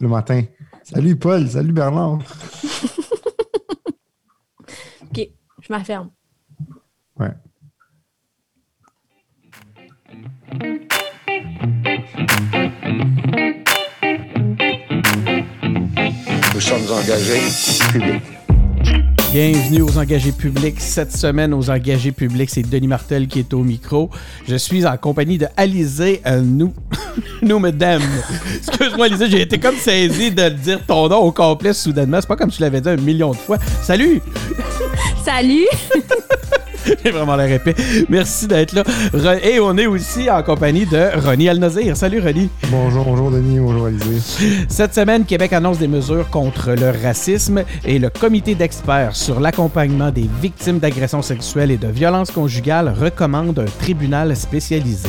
le matin. Salut Paul, salut Bernard. ok, je m'afferme. Ouais. Nous sommes engagés publics. Bienvenue aux engagés publics. Cette semaine, aux engagés publics, c'est Denis Martel qui est au micro. Je suis en compagnie de Alizé, euh, nous, nous, mesdames. Excuse-moi, Alizé, j'ai été comme saisi de dire ton nom au complet soudainement. C'est pas comme tu l'avais dit un million de fois. Salut! Salut! J'ai vraiment l'air épais. Merci d'être là. Et on est aussi en compagnie de Ronnie Alnazir. Salut Ronnie. Bonjour, bonjour Denis, bonjour Alizé. Cette semaine, Québec annonce des mesures contre le racisme et le comité d'experts sur l'accompagnement des victimes d'agressions sexuelles et de violences conjugales recommande un tribunal spécialisé.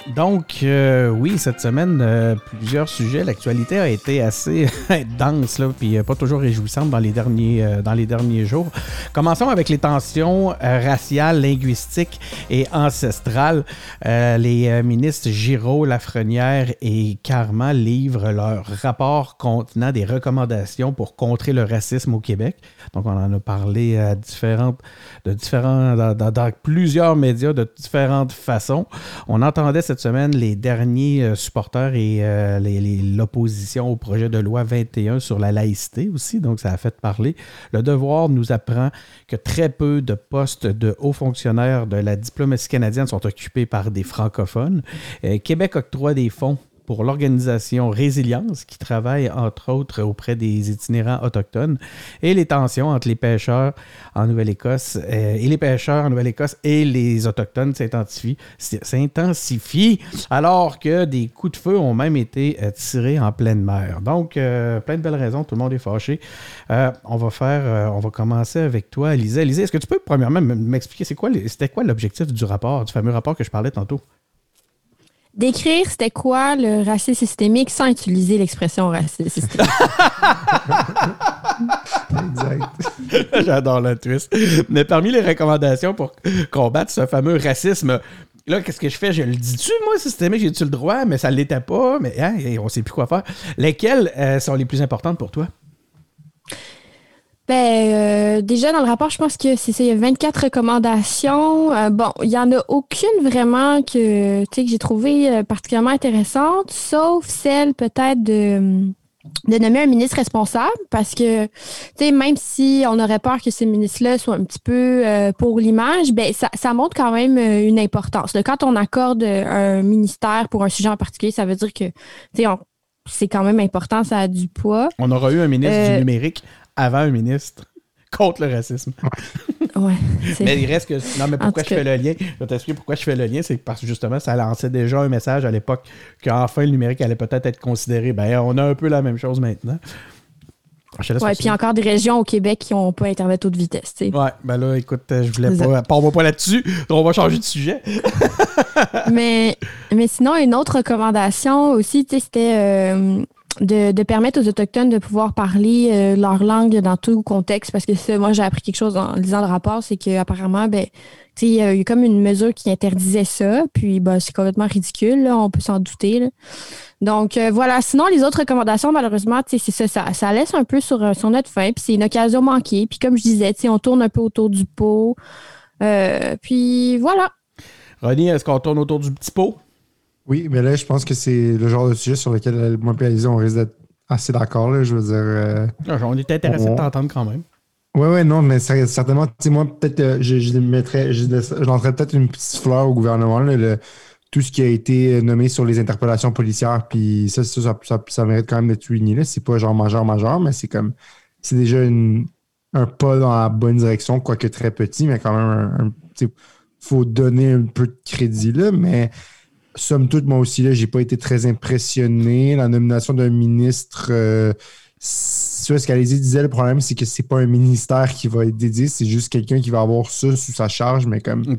Donc, euh, oui, cette semaine, euh, plusieurs sujets. L'actualité a été assez dense, là, puis euh, pas toujours réjouissante dans les derniers, dans les derniers jours. Commençons avec les tensions raciales, linguistiques et ancestrales. les ministres Giraud, Lafrenière et Carman livrent leur rapport contenant des recommandations pour contrer le racisme au Québec. Donc, on en a parlé à de différents, dans plusieurs médias de différentes façons. On entendait cette semaine les derniers euh, supporters et euh, l'opposition au projet de loi 21 sur la laïcité aussi, donc ça a fait parler. Le devoir nous apprend que très peu de postes de hauts fonctionnaires de la diplomatie canadienne sont occupés par des francophones. Euh, Québec octroie des fonds pour l'organisation Résilience, qui travaille entre autres auprès des itinérants autochtones, et les tensions entre les pêcheurs en Nouvelle-Écosse euh, et les pêcheurs en Nouvelle-Écosse et les autochtones s'intensifient, alors que des coups de feu ont même été euh, tirés en pleine mer. Donc, euh, plein de belles raisons, tout le monde est fâché. on va faire, on va commencer avec toi, Lisée. Lisée, est-ce que tu peux premièrement m'expliquer c'est quoi, c'était quoi l'objectif du rapport, du fameux rapport que je parlais tantôt? Décrire c'était quoi le racisme systémique sans utiliser l'expression racisme systémique. exact. J'adore la twist. Mais parmi les recommandations pour combattre ce fameux racisme, là, qu'est-ce que je fais? Je le dis-tu, moi, systémique, j'ai-tu le droit, mais ça ne l'était pas, mais hein, on ne sait plus quoi faire. Lesquelles euh, sont les plus importantes pour toi? Ben, euh, déjà, dans le rapport, je pense que c'est ça, il y a 24 recommandations. Euh, bon, il n'y en a aucune vraiment que, que j'ai trouvé euh, particulièrement intéressante, sauf celle peut-être de, de nommer un ministre responsable, parce que, tu sais, même si on aurait peur que ces ministres-là soient un petit peu pour l'image, ben, ça, ça, montre quand même une importance. quand on accorde un ministère pour un sujet en particulier, ça veut dire que, tu sais, c'est quand même important, ça a du poids. On aura eu un ministre du numérique avant un ministre contre le racisme. ouais. Mais il reste que. Non, mais pourquoi je fais le lien? Je vais t'expliquer pourquoi je fais le lien. C'est parce que justement, ça lançait déjà un message à l'époque qu'enfin le numérique allait peut-être être considéré. Ben, on a un peu la même chose maintenant. Ouais, puis encore des régions au Québec qui n'ont pas Internet haute vitesse. Ouais, ben là, écoute, je voulais pas. On va pas là-dessus. On va changer de sujet. mais, mais sinon, une autre recommandation aussi, c'était. Euh, de, permettre aux Autochtones de pouvoir parler euh, leur langue dans tout contexte, parce que moi, j'ai appris quelque chose en lisant le rapport, c'est qu'apparemment, ben, il y a eu comme une mesure qui interdisait ça, puis ben, c'est complètement ridicule, on peut s'en douter. Donc euh, voilà, sinon les autres recommandations, malheureusement, c'est ça, ça, laisse un peu sur, euh, sur notre fin, puis c'est une occasion manquée. Puis comme je disais, on tourne un peu autour du pot. puis voilà. Ronnie, est-ce qu'on tourne autour du petit pot? Oui, mais là, je pense que c'est le genre de sujet sur lequel moi et on risque d'être assez d'accord. Je veux dire. Euh, ah, on est intéressé de t'entendre quand même. Oui, oui, non, mais certainement, tu sais, moi, peut-être, euh, je, je mettrais, je, peut-être une petite fleur au gouvernement, tout ce qui a été nommé sur les interpellations policières, puis ça, ça, ça, mérite quand même d'être souligné. C'est pas genre majeur, majeur, mais c'est comme, c'est déjà un pas dans la bonne direction, quoique très petit, mais quand même, il faut donner un peu de crédit, là, mais somme toute, moi aussi, là, j'ai pas été très impressionné. La nomination d'un ministre, euh, ce qu'Alésie disait, le problème, c'est que c'est pas un ministère qui va être dédié, c'est juste quelqu'un qui va avoir ça sous sa charge, mais comme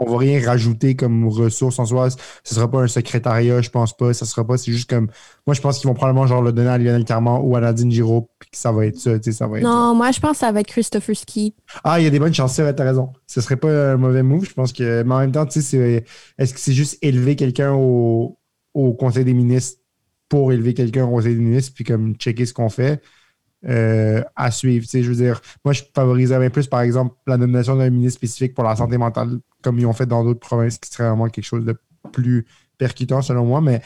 on va rien rajouter comme ressource en soi. Ce sera pas un secrétariat, je pense pas. Ça sera pas. C'est juste comme. Moi, je pense qu'ils vont probablement genre le donner à Lionel Carman ou à Nadine Giraud, puis que ça va être ça. Ça va être non, moi, je pense que ça va être Christopher Ski. Ah, il y a des bonnes chances, tu as raison. Ce serait pas un mauvais move. Je pense que. Mais en même temps, tu sais, est-ce que c'est juste élever quelqu'un au, au Conseil des ministres pour élever quelqu'un au Conseil des ministres, puis comme checker ce qu'on fait? Euh, à suivre. Je veux dire, moi, je favoriserais plus, par exemple, la nomination d'un ministre spécifique pour la santé mentale, comme ils ont fait dans d'autres provinces, qui serait vraiment quelque chose de plus percutant, selon moi. Mais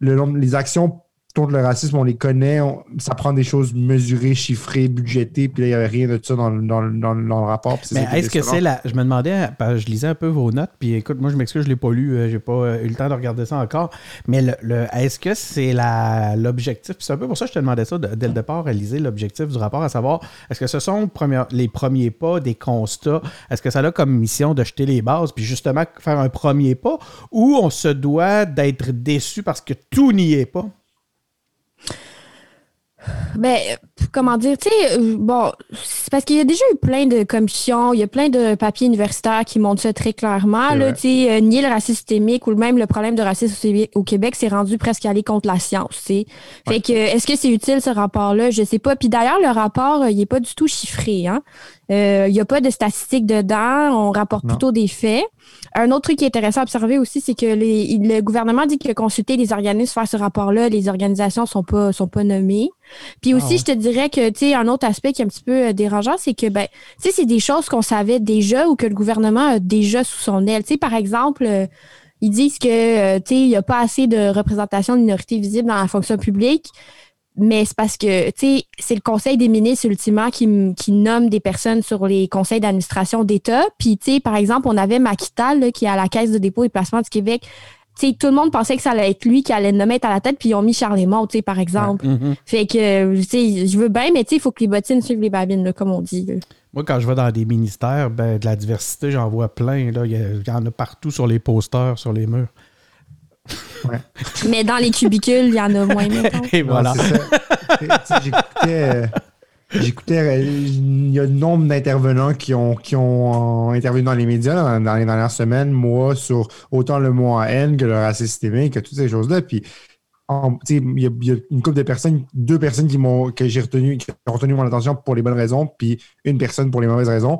le, les actions contre le racisme, on les connaît, ça prend des choses mesurées, chiffrées, budgétées, puis là, il n'y avait rien de ça dans, dans, dans, le rapport. Mais est-ce que c'est la. Je me demandais, je lisais un peu vos notes, puis écoute, moi, je m'excuse, je ne l'ai pas lu, euh, j'ai pas euh, eu le temps de regarder ça encore, mais le, est-ce que c'est l'objectif, c'est un peu pour ça que je te demandais ça dès le départ, Élisée, l'objectif du rapport, à savoir, est-ce que ce sont les premiers pas, des constats, est-ce que ça a comme mission de jeter les bases, puis justement faire un premier pas, ou on se doit d'être déçu parce que tout n'y est pas? Ben, comment dire, tu sais, euh, bon, c'est parce qu'il y a déjà eu plein de commissions, il y a plein de papiers universitaires qui montrent ça très clairement. Là, tu sais, euh, nier le racisme systémique ou même le problème de racisme au Québec, c'est rendu presque aller contre la science, tu sais. Fait que, est-ce que c'est utile ce rapport-là? Je sais pas. Puis d'ailleurs, le rapport, euh, il est pas du tout chiffré, hein. Il n'y a pas de statistiques dedans, on rapporte plutôt des faits. Un autre truc qui est intéressant à observer aussi, c'est que le gouvernement dit que consulter les organismes faire ce rapport-là, les organisations sont pas sont pas nommées. Puis aussi, ah je te dirais que tu sais un autre aspect qui est un petit peu euh, dérangeant, c'est que ben tu sais c'est des choses qu'on savait déjà ou que le gouvernement a déjà sous son aile. Tu sais par exemple, euh, ils disent que euh, tu sais il y a pas assez de représentation de minorités visibles dans la fonction publique mais c'est parce que, tu sais, c'est le conseil des ministres ultimement qui, qui nomme des personnes sur les conseils d'administration d'État. Puis, tu sais, par exemple, on avait Maquital, qui est à la Caisse de dépôt et placement du Québec. Tu sais, tout le monde pensait que ça allait être lui qui allait le nommer à la tête, puis ils ont mis Charles tu sais, par exemple. Mm-hmm. Fait que, tu sais, je veux bien, mais tu sais, il faut que les bottines suivent les babines, comme on dit. Moi, quand je vais dans des ministères, ben, de la diversité, j'en vois plein. Là. Il y en a partout sur les posters, sur les murs. Mais dans les cubicules, il y en a moins, Et voilà. J'écoutais, euh, il y a un nombre d'intervenants qui ont, qui ont intervenu dans les médias dans, les dernières semaines, moi, sur autant le mot en haine que le racisme systémique, que toutes ces choses-là. Puis, il y, a une couple de personnes, deux personnes qui m'ont, que j'ai retenu, qui ont retenu mon attention pour les bonnes raisons, puis une personne pour les mauvaises raisons.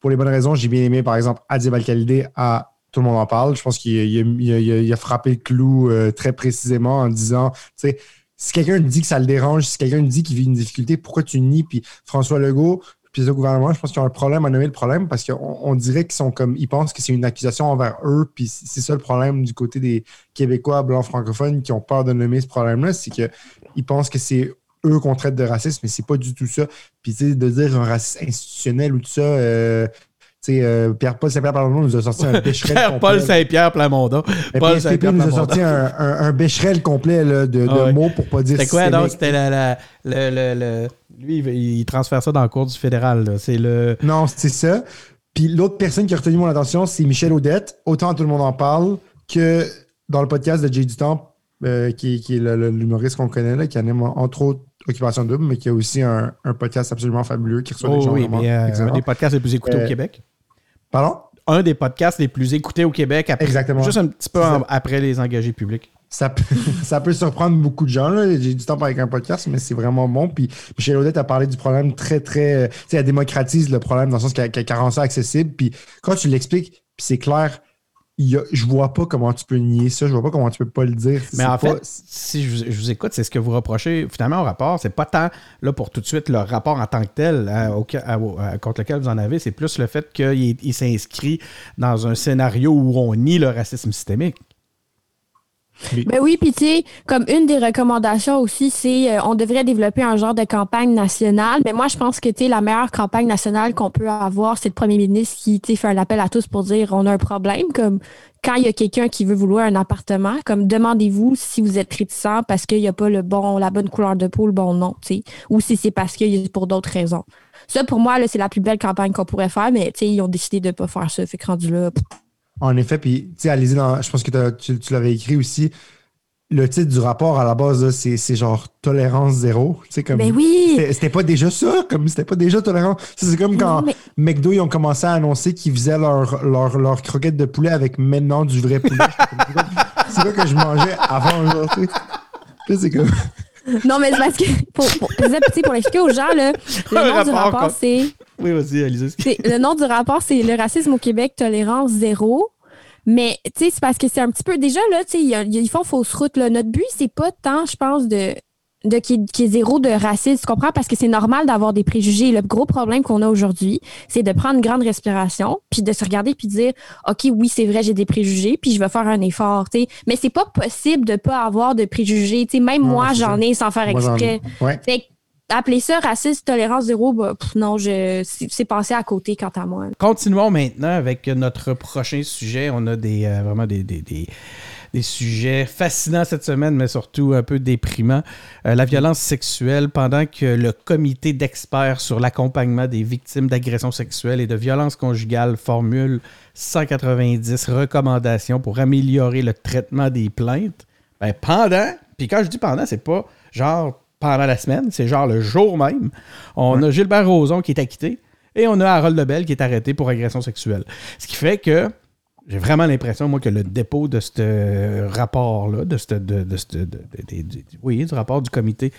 Pour les bonnes raisons, j'ai bien aimé, par exemple, Adib Al-Khalidé à tout le monde en parle. Je pense qu'il a, frappé le clou euh, très précisément en disant, si quelqu'un dit que ça le dérange, si quelqu'un dit qu'il vit une difficulté, pourquoi tu nies? Puis François Legault, puis le gouvernement, je pense qu'ils ont un problème à nommer le problème parce qu'on dirait qu'ils sont comme, ils pensent que c'est une accusation envers eux, puis c'est ça le problème du côté des Québécois blancs francophones qui ont peur de nommer ce problème-là, c'est qu'ils pensent que c'est eux qu'on traite de racisme, mais c'est pas du tout ça. Puis tu sais, de dire un racisme institutionnel ou tout ça, euh, euh, Pierre-Paul Saint-Pierre Plamondon nous a sorti un bécherel complet. Paul Saint-Pierre Plamondon. Paul Saint-Pierre nous a sorti un, un, bécherel complet de, de ah mots pour pas dire C'était quoi, donc? C'était la, Lui, il transfère ça dans le cours du fédéral. C'est le... Non, c'est ça. Puis l'autre personne qui a retenu mon attention, c'est Michel Audette. Autant tout le monde en parle que dans le podcast de Jay du euh, qui, qui, est l'humoriste qu'on connaît, là, qui anime entre autres Occupation Double, mais qui a aussi un, un podcast absolument fabuleux qui reçoit des oh gens. Oui, mais euh, un des podcasts les plus écoutés au euh, Québec. Pardon? Un des podcasts les plus écoutés au Québec. Après, Exactement. Juste un petit peu après les engagés publics. Ça peut, ça peut surprendre beaucoup de gens. J'ai du temps avec un podcast, mais c'est vraiment bon. Puis Michel Audette a parlé du problème très, très. Euh, tu sais, elle démocratise le problème dans le sens qu'elle qu rend ça accessible. Puis quand tu l'expliques, puis c'est clair, je je vois pas comment tu peux nier ça, je vois pas comment tu peux pas le dire. Mais en fait, si je vous, écoute, c'est ce que vous reprochez finalement au rapport, c'est pas tant là pour tout de suite le rapport en tant que tel contre lequel vous en avez, c'est plus le fait qu'il s'inscrit dans un scénario où on nie le racisme systémique. Ben oui, puis tu sais, comme une des recommandations aussi, c'est euh, on devrait développer un genre de campagne nationale. Mais moi, je pense que tu la meilleure campagne nationale qu'on peut avoir, c'est le premier ministre qui fait un appel à tous pour dire on a un problème. Comme quand il y a quelqu'un qui veut vouloir un appartement, comme demandez-vous si vous êtes réticent parce qu'il n'y a pas le bon, la bonne couleur de peau, le bon nom, tu sais, ou si c'est parce qu'il y a pour d'autres raisons. Ça, pour moi, c'est la plus belle campagne qu'on pourrait faire, mais tu sais, ils ont décidé de ne pas faire ça. Fait que rendu là. En effet, puis, tu sais, allez-y dans. Je pense que tu, tu l'avais écrit aussi. le titre du rapport à la base, c'est genre tolérance zéro. Comme, Ben oui! c'était- pas déjà ça, comme c'était pas déjà tolérance. C'est comme quand Non, mais- McDo ils ont commencé à annoncer qu'ils faisaient leur, leur, leur croquette de poulet avec maintenant du vrai poulet. C'est quoi que je mangeais avant genre, tu sais? Là, c'est comme. Non, mais c'est parce que, pour, pour, sais, pour expliquer aux gens, là, le nom du rapport c'est. Oui, vas-y, Alizé. Le nom du rapport, c'est le racisme au Québec, tolérance zéro. Mais, tu sais, c'est parce que c'est un petit peu. Déjà, là, tu sais, ils font fausse route. Là. Notre but, c'est pas tant, je pense, de. De qu'il y, ait- qu'il y ait zéro de racisme, tu comprends? Parce que c'est normal d'avoir des préjugés. Le gros problème qu'on a aujourd'hui, c'est de prendre une grande respiration, puis de se regarder, puis de dire, OK, oui, c'est vrai, j'ai des préjugés, puis je vais faire un effort, tu sais. Mais c'est pas possible de pas avoir de préjugés. Tu sais, même Non, moi, j'en ai sans faire Moi, exprès. Ouais. Fait que, appeler ça raciste, tolérance zéro, bah, non, je, c'est passé à côté quant à moi. Continuons maintenant avec notre prochain sujet. On a des, euh, vraiment des, des, des- des sujets fascinants cette semaine, mais surtout un peu déprimants. Euh, la violence sexuelle, pendant que le comité d'experts sur l'accompagnement des victimes d'agressions sexuelles et de violences conjugales formule 190 recommandations pour améliorer le traitement des plaintes, ben pendant, puis quand je dis pendant, c'est pas genre pendant la semaine, c'est genre le jour même, on a Gilbert Rozon qui est acquitté et on a Harold Lebel qui est arrêté pour agression sexuelle. Ce qui fait que j'ai vraiment l'impression, moi, que le dépôt de ce rapport-là, de ce, de, de ce- de- oui, du rapport du comité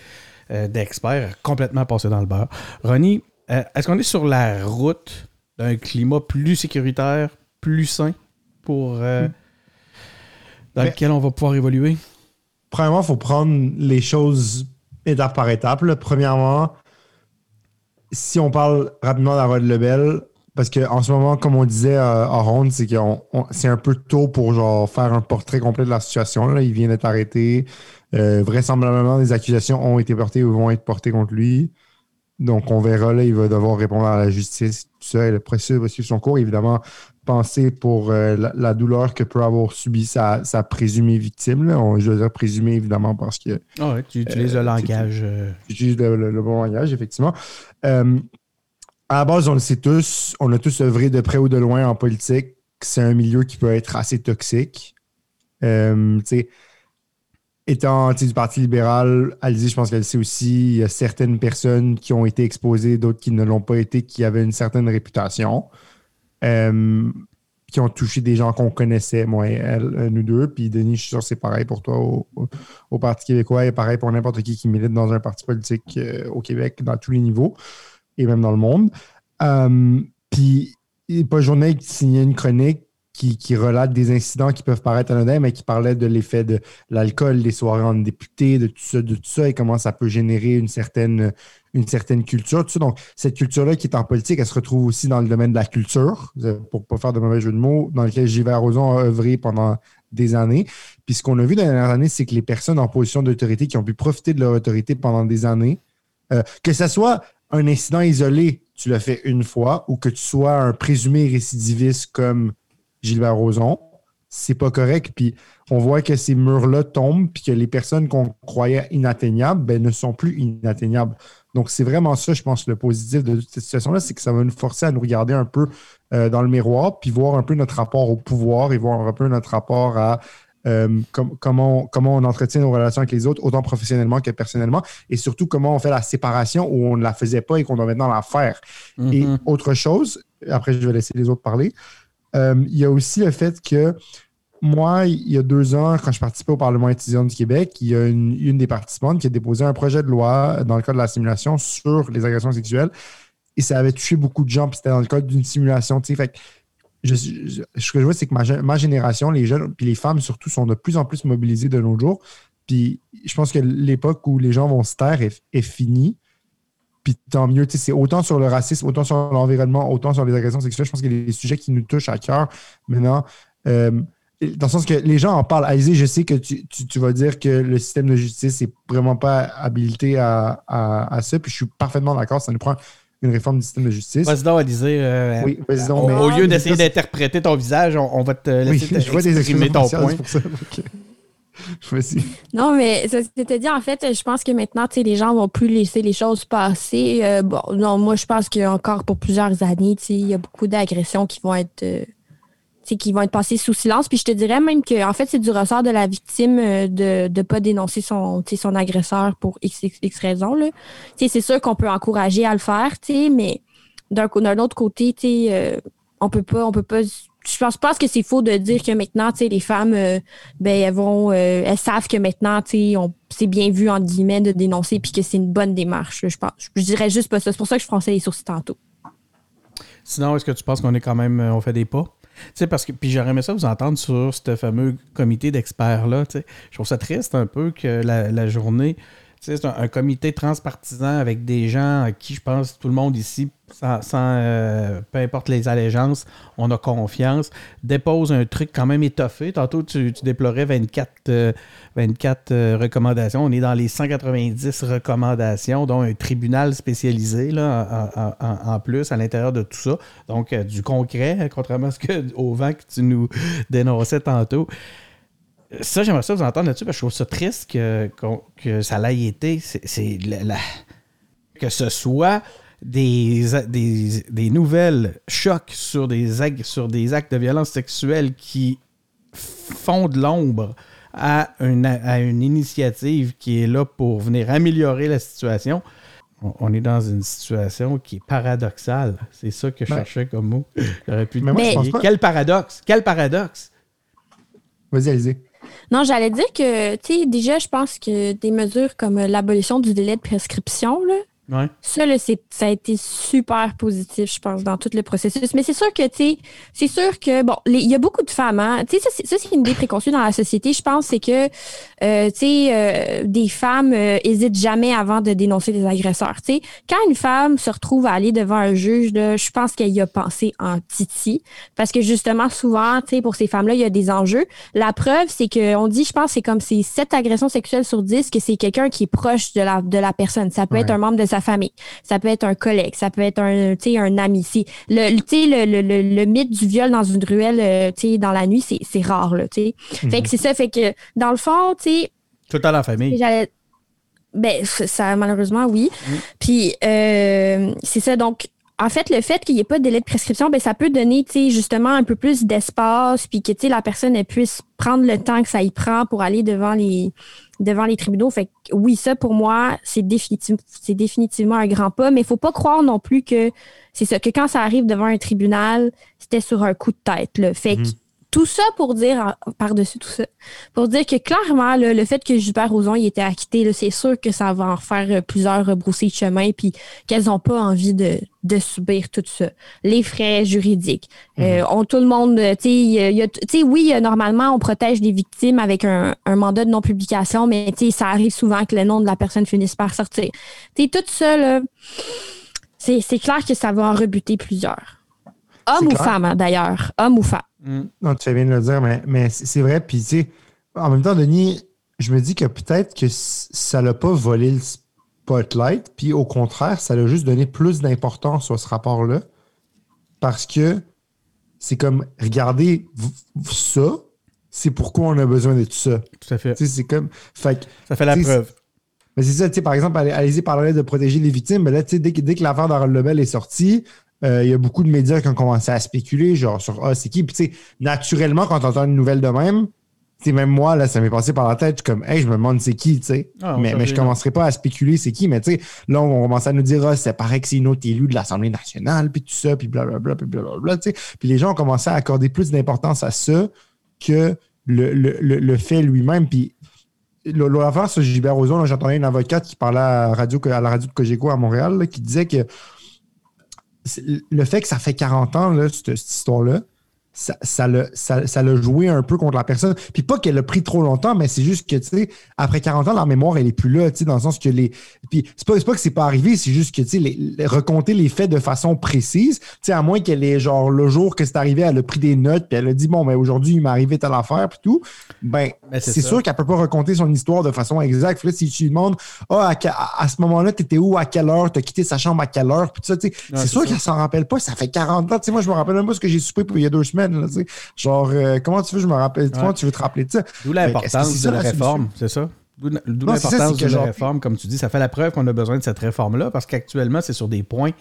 euh, d'experts, complètement passé dans le beurre. Ronnie, euh, est-ce qu'on est sur la route d'un climat plus sécuritaire, plus sain, pour, euh, dans Mais- lequel on va pouvoir évoluer? Premièrement, il faut prendre les choses étape par étape. Premièrement, si on parle rapidement d'Harold Lebel, parce qu'en ce moment, comme on disait euh, en ronde, c'est que c'est un peu tôt pour genre, faire un portrait complet de la situation. Il vient d'être arrêté. Euh, vraisemblablement, des accusations ont été portées ou vont être portées contre lui. Donc, on verra, là, il va devoir répondre à la justice, tout ça, et le processus va suivre son cours. Évidemment, penser pour euh, la, la douleur que peut avoir subi sa, sa présumée victime. Là. On, je veux dire présumée, évidemment, parce que Ah ouais, tu utilises Euh, le langage. euh, j'utilise le, le- le bon langage, effectivement. Euh, à la base, on le sait tous, on a tous œuvré de près ou de loin en politique. C'est un milieu qui peut être assez toxique. Euh, étant du Parti libéral, Alizé, je pense qu'elle le sait aussi, il y a certaines personnes qui ont été exposées, d'autres qui ne l'ont pas été, qui avaient une certaine réputation, euh, qui ont touché des gens qu'on connaissait, moi et elle, euh, nous deux. Puis Denis, je suis sûr que c'est pareil pour toi au, Parti québécois et pareil pour n'importe qui qui milite dans un parti politique euh, au Québec, dans tous les niveaux et même dans le monde. Euh, puis, journée qui signait une chronique qui, qui relate des incidents qui peuvent paraître anodins, mais qui parlait de l'effet de l'alcool, des soirées en députés, de tout ça, de tout ça, et comment ça peut générer une certaine, une certaine culture. Donc, cette culture-là qui est en politique, elle se retrouve aussi dans le domaine de la culture, pour ne pas faire de mauvais jeu de mots, dans lequel Gilbert Rozon a œuvré pendant des années. Puis ce qu'on a vu dans les dernières années, c'est que les personnes en position d'autorité qui ont pu profiter de leur autorité pendant des années, euh, que ce soit un incident isolé, tu l'as fait une fois, ou que tu sois un présumé récidiviste comme Gilbert Rozon, c'est pas correct. Puis on voit que ces murs-là tombent, puis que les personnes qu'on croyait inatteignables ben, ne sont plus inatteignables. Donc, c'est vraiment ça, je pense, le positif de toute cette situation-là, c'est que ça va nous forcer à nous regarder un peu euh, dans le miroir, puis voir un peu notre rapport au pouvoir et voir un peu notre rapport à euh, com- comment, comment on entretient nos relations avec les autres, autant professionnellement que personnellement, et surtout comment on fait la séparation où on ne la faisait pas et qu'on doit maintenant la faire. Et mhm. autre chose, après je vais laisser les autres parler, euh, il y a aussi le fait que moi, il y a deux ans, quand je participais au Parlement étudiant du Québec, il y a une, des participantes qui a déposé un projet de loi dans le cadre de la simulation sur les agressions sexuelles. Et ça avait touché beaucoup de gens, puis c'était dans le cadre d'une simulation. tu sais. Fait je, ce que je vois, c'est que ma, gé- ma génération, les jeunes, puis les femmes surtout, sont de plus en plus mobilisées de nos jours. Puis je pense que l'époque où les gens vont se taire est finie. Puis tant mieux, tu sais, c'est autant sur le racisme, autant sur l'environnement, autant sur les agressions sexuelles. Je pense qu'il y a des sujets qui nous touchent à cœur maintenant. Euh, dans le sens que les gens en parlent. Alizé, je sais que tu, tu- tu vas dire que le système de justice n'est vraiment pas habilité à, à- à ça. Puis je suis parfaitement d'accord. Ça nous prend une réforme du système de justice. Vas-y donc, Alizé, euh, Oui, vas-y donc, au, mais- au lieu d'essayer Ça, c'est- d'interpréter ton visage, on, on va te Oui, laisser te je vois des ton point. pour ça. Non, mais dit, en fait, je pense que maintenant, les gens vont plus laisser les choses passer. Euh, bon, non, moi, je pense qu'encore pour plusieurs années, il y a beaucoup d'agressions qui vont être, euh, qui vont être passés sous silence. Puis je te dirais même que en fait, c'est du ressort de la victime euh, de ne pas dénoncer son, son agresseur pour X, X, X raison. C'est sûr qu'on peut encourager à le faire, mais d'un autre côté, euh, on peut pas, on peut pas. Je pense, pas que c'est faux de dire que maintenant, les femmes, euh, ben, elles vont, euh, elles savent que maintenant, c'est bien vu, entre guillemets, de dénoncer puis que c'est une bonne démarche. Je pense. Je dirais juste pas ça. C'est pour ça que je fronçais les sourcils tantôt. Sinon, est-ce que tu penses qu'on est quand même, on fait des pas? sais, parce que puis j'aurais aimé ça vous entendre sur ce fameux comité d'experts-là. Je trouve ça triste un peu que la, journée. C'est un, comité transpartisan avec des gens à qui je pense tout le monde ici, sans, euh, peu importe les allégeances, on a confiance, dépose un truc quand même étoffé. Tantôt, tu, déplorais 24, 24 euh, euh, recommandations. On est dans les 190 recommandations, dont un tribunal spécialisé là, en, plus à l'intérieur de tout ça. Donc, du concret, contrairement à ce que, au vent que tu nous dénonçais tantôt ça, j'aimerais ça vous entendre là-dessus, parce que je trouve ça triste que, que ça l'ait été. C'est que ce soit des, des, nouvelles chocs sur des, actes, sur des actes de violence sexuelle qui font de l'ombre à une, à une initiative qui est là pour venir améliorer la situation. On, est dans une situation qui est paradoxale. C'est ça que je ben, cherchais comme mot. J'aurais pu mais Quel paradoxe! Quel paradoxe! Vas-y, allez non, j'allais dire que, tu sais, déjà, je pense que des mesures comme l'abolition du délai de prescription, là, ça, là, ça a été super positif, je pense, dans tout le processus. Mais c'est sûr que, tu sais, c'est sûr que, bon, il y a beaucoup de femmes, hein. Tu sais, ça, c'est une idée préconçue dans la société, je pense, c'est que, euh, tu sais, euh, des femmes euh, hésitent jamais avant de dénoncer des agresseurs. Tu sais, quand une femme se retrouve à aller devant un juge, là, je pense qu'elle y a pensé en titi. Parce que, justement, souvent, tu sais, pour ces femmes-là, il y a des enjeux. La preuve, c'est qu'on dit, je pense, c'est comme c'est sept agressions sexuelles sur 10 que c'est quelqu'un qui est proche de la, de la personne. Ça peut être un membre de sa famille. Ça peut être un collègue, ça peut être un, un ami. Le, le, le, le, mythe du viol dans une ruelle euh, dans la nuit, c'est rare. Là, Fait que mhm. c'est ça. Fait que dans le fond, tu. Tout dans la famille. Ben, ça, malheureusement, oui. Mhm. Puis, euh, c'est ça. Donc, en fait, le fait qu'il n'y ait pas de délai de prescription, ben, ça peut donner, justement, un peu plus d'espace, puis que, la personne, elle puisse prendre le temps que ça y prend pour aller devant les, devant les tribunaux. Fait que, oui, ça, pour moi, c'est définitivement, un grand pas, mais il faut pas croire non plus que c'est ça, que quand ça arrive devant un tribunal, c'était sur un coup de tête, là. Fait que, mhm. Tout ça pour dire, par-dessus tout ça, pour dire que clairement, le fait que Gilbert Rozon y était acquitté, c'est sûr que ça va en faire euh, plusieurs rebroussés de chemin, puis qu'elles n'ont pas envie de, subir tout ça. Les frais juridiques. Euh, mhm. on, tout le monde, tu sais, oui, normalement, on protège les victimes avec un, mandat de non-publication, mais ça arrive souvent que le nom de la personne finisse par sortir. tout ça, c'est clair que ça va en rebuter plusieurs. Homme ou femme, hein, d'ailleurs. Homme ou femme. Mm. Non, tu fais bien de le dire, mais, c'est vrai. Puis, tu sais, en même temps, Denis, je me dis que peut-être que ça l'a pas volé le spotlight, puis au contraire, ça l'a juste donné plus d'importance à ce rapport-là. Parce que c'est comme, regardez ça, c'est pourquoi on a besoin de tout ça. Tout à fait. C'est comme. Fait, ça fait la preuve. Mais c'est ça, tu sais, par exemple, allez-y parler de protéger les victimes, mais là, tu sais, dès, dès que l'affaire d'Harold Lebel est sortie, euh, il y a beaucoup de médias qui ont commencé à spéculer, genre sur Ah, c'est qui? Puis, tu sais, naturellement, quand tu entends une nouvelle de même, tu même moi, là, ça m'est passé par la tête. Je suis comme, hey, je me demande c'est qui, tu sais. Ah, mais, mais je commencerai pas à spéculer c'est qui. Mais, tu sais, là, on commence à nous dire, ah, c'est pareil que c'est une autre élue de l'Assemblée nationale, puis tout ça, puis blablabla, puis blablabla, tu sais. Puis les gens ont commencé à accorder plus d'importance à ça que le, le, le, fait lui-même. Puis l'affaire sur Gilbert Rozon, j'entendais une avocate qui parlait à, radio, à la radio de Cogeco à Montréal, qui disait que le fait que ça fait 40 ans, là, cette histoire-là, ça, ça l'a ça, joué un peu contre la personne. Puis pas qu'elle a pris trop longtemps, mais c'est juste que, tu sais, après 40 ans, la mémoire, elle est plus là, tu sais, dans le sens que les. Puis c'est pas, pas que c'est pas arrivé, c'est juste que, tu sais, les, raconter les faits de façon précise, tu sais, à moins qu'elle ait, genre, le jour que c'est arrivé, elle a pris des notes, puis elle a dit, bon, ben aujourd'hui, il m'est arrivé telle affaire, puis tout. Ben, c'est sûr qu'elle peut pas raconter son histoire de façon exacte. Puis là, si tu lui demandes, ah, à, ce moment-là, t'étais où, à quelle heure, t'as quitté sa chambre à quelle heure, puis tout ça, tu sais, c'est sûr qu'elle s'en rappelle pas, ça fait 40 ans, tu sais, moi, je me rappelle même pas ce que j'ai soupé il y a deux semaines genre, euh, comment tu veux je me rappelle? Comment tu veux te rappeler de ça? D'où l'importance de la réforme, c'est ça? D'où l'importance de la réforme, comme tu dis. Ça fait la preuve qu'on a besoin de cette réforme-là parce qu'actuellement, c'est sur des points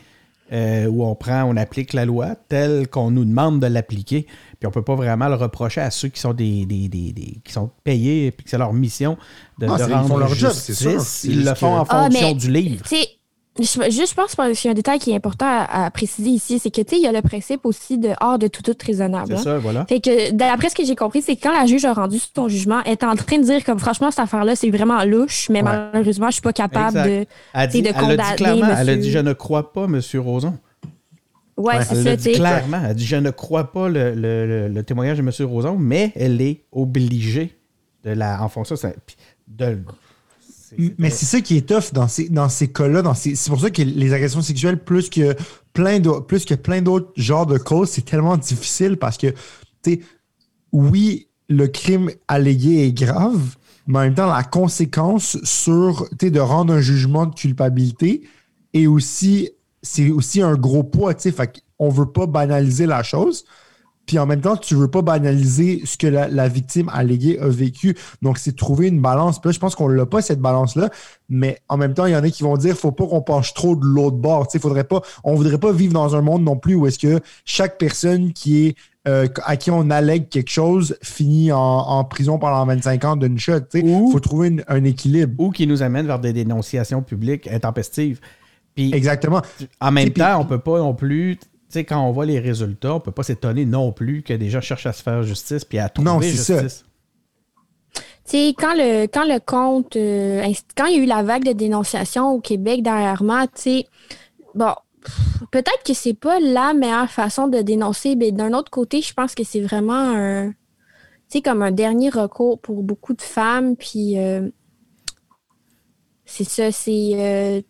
euh, où on prend, on applique la loi telle qu'on nous demande de l'appliquer. Puis on peut pas vraiment le reprocher à ceux qui sont des, des- des- des- qui sont payés puis que c'est leur mission de, Ah, de c'est- ils rendre font leur justice. sûr. Ils le font que- en Ah, fonction mais- du livre. Je, juste, je pense qu'il y a un détail qui est important à, à préciser ici, c'est que, tu sais, il y a le principe aussi de hors de tout doute raisonnable. C'est hein. ça, voilà. Fait que, d'après ce que j'ai compris, c'est que quand la juge a rendu son jugement, elle est en train de dire comme, franchement, cette affaire-là, c'est vraiment louche, mais Ouais. malheureusement, je suis pas capable Exact. de. Elle, dit, de elle a dit condamner clairement, elle a dit monsieur- Je ne crois pas, M. Roson. Ouais, Ouais, c'est ça, dit clairement. Elle a dit Je ne crois pas le, le- le- le témoignage de M. Roson, mais elle est obligée de la. En fonction ça, puis de. Mais c'est ça qui est tough dans ces, dans ces cas-là. ces- C'est pour ça que les agressions sexuelles, plus que plein d'autres, plus que plein d'autres genres de causes, c'est tellement difficile parce que, tu sais, oui, le crime allégué est grave, mais en même temps, la conséquence sur, tu de rendre un jugement de culpabilité est aussi, c'est aussi un gros poids, tu sais. Fait qu'on veut pas banaliser la chose. Puis en même temps, tu veux pas banaliser ce que la, la victime alléguée a vécu. Donc, c'est trouver une balance. Puis là, je pense qu'on l'a pas, cette balance-là. Mais en même temps, il y en a qui vont dire faut pas qu'on penche trop de l'autre bord. Tu sais, faudrait pas, on voudrait pas vivre dans un monde non plus où est-ce que chaque personne qui est euh, à qui on allègue quelque chose finit en, en prison pendant 25 ans d'une shot. Il Ou- faut trouver une- un équilibre. Ou qui nous amène vers des dénonciations publiques intempestives. Exactement. en même temps, on peut pas non plus. Tu sais, quand on voit les résultats, on peut pas s'étonner non plus que des gens cherchent à se faire justice puis à trouver Non, c'est ça. justice. Tu sais, quand le, quand le compte, euh, quand il y a eu la vague de dénonciation au Québec dernièrement, tu sais, bon, peut-être que c'est pas la meilleure façon de dénoncer, mais d'un autre côté, je pense que c'est vraiment un, tu sais, comme un dernier recours pour beaucoup de femmes, puis euh, c'est ça, c'est... euh,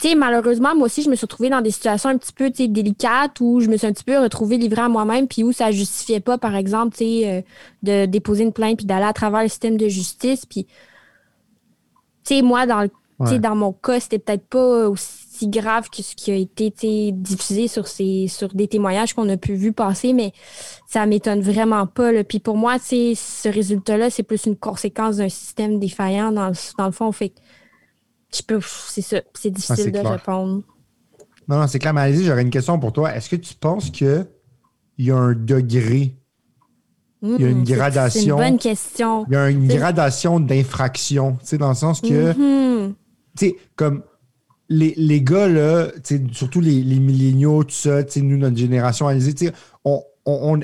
tu sais, malheureusement, moi aussi, je me suis retrouvée dans des situations un petit peu délicates où je me suis un petit peu retrouvée livrée à moi-même, puis où ça justifiait pas, par exemple, tu sais, euh, de déposer une plainte puis d'aller à travers le système de justice. Puis, tu sais, moi, dans, le- Ouais. dans mon cas, c'était peut-être pas aussi grave que ce qui a été diffusé sur, ces, sur des témoignages qu'on a pu vu passer, mais ça m'étonne vraiment pas. Là. Puis pour moi, ce résultat-là, c'est plus une conséquence d'un système défaillant dans le, dans le fond. Fait que je peux, c'est ça, c'est difficile c'est de clair. répondre. Non, non, c'est clair. Mais allez-y, j'aurais une question pour toi. Est-ce que tu penses qu'il y a un degré, Il y a une Hmm, c'est- gradation. une bonne question. il y a une gradation d'infraction, tu sais, dans le sens que, Mhm. tu sais, comme les, les gars, là, tu sais, surtout les, les milléniaux, tout ça, tu sais, nous, notre génération, tu sais, on, on,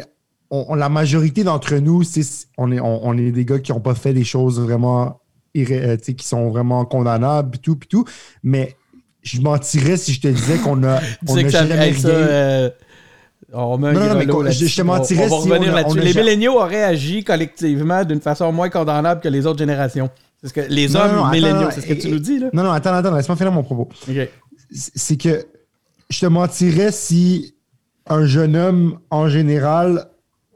on- la majorité d'entre nous, c'est- on est, on, on est des gars qui n'ont pas fait des choses vraiment, euh, qui sont vraiment condamnables, puis tout, puis tout, mais je mentirais si je te disais qu'on a, on a jamais ça, euh, on met un Non, non, non, mais je- je te mentirais On va si revenir on a Les milléniaux auraient agi collectivement d'une façon moins condamnable que les autres générations. C'est ce que les hommes milléniaux, c'est ce que tu et- nous dis, là? Non, non, attends, attends, laisse-moi finir mon propos. C'est que je te mentirais si un jeune homme, en général,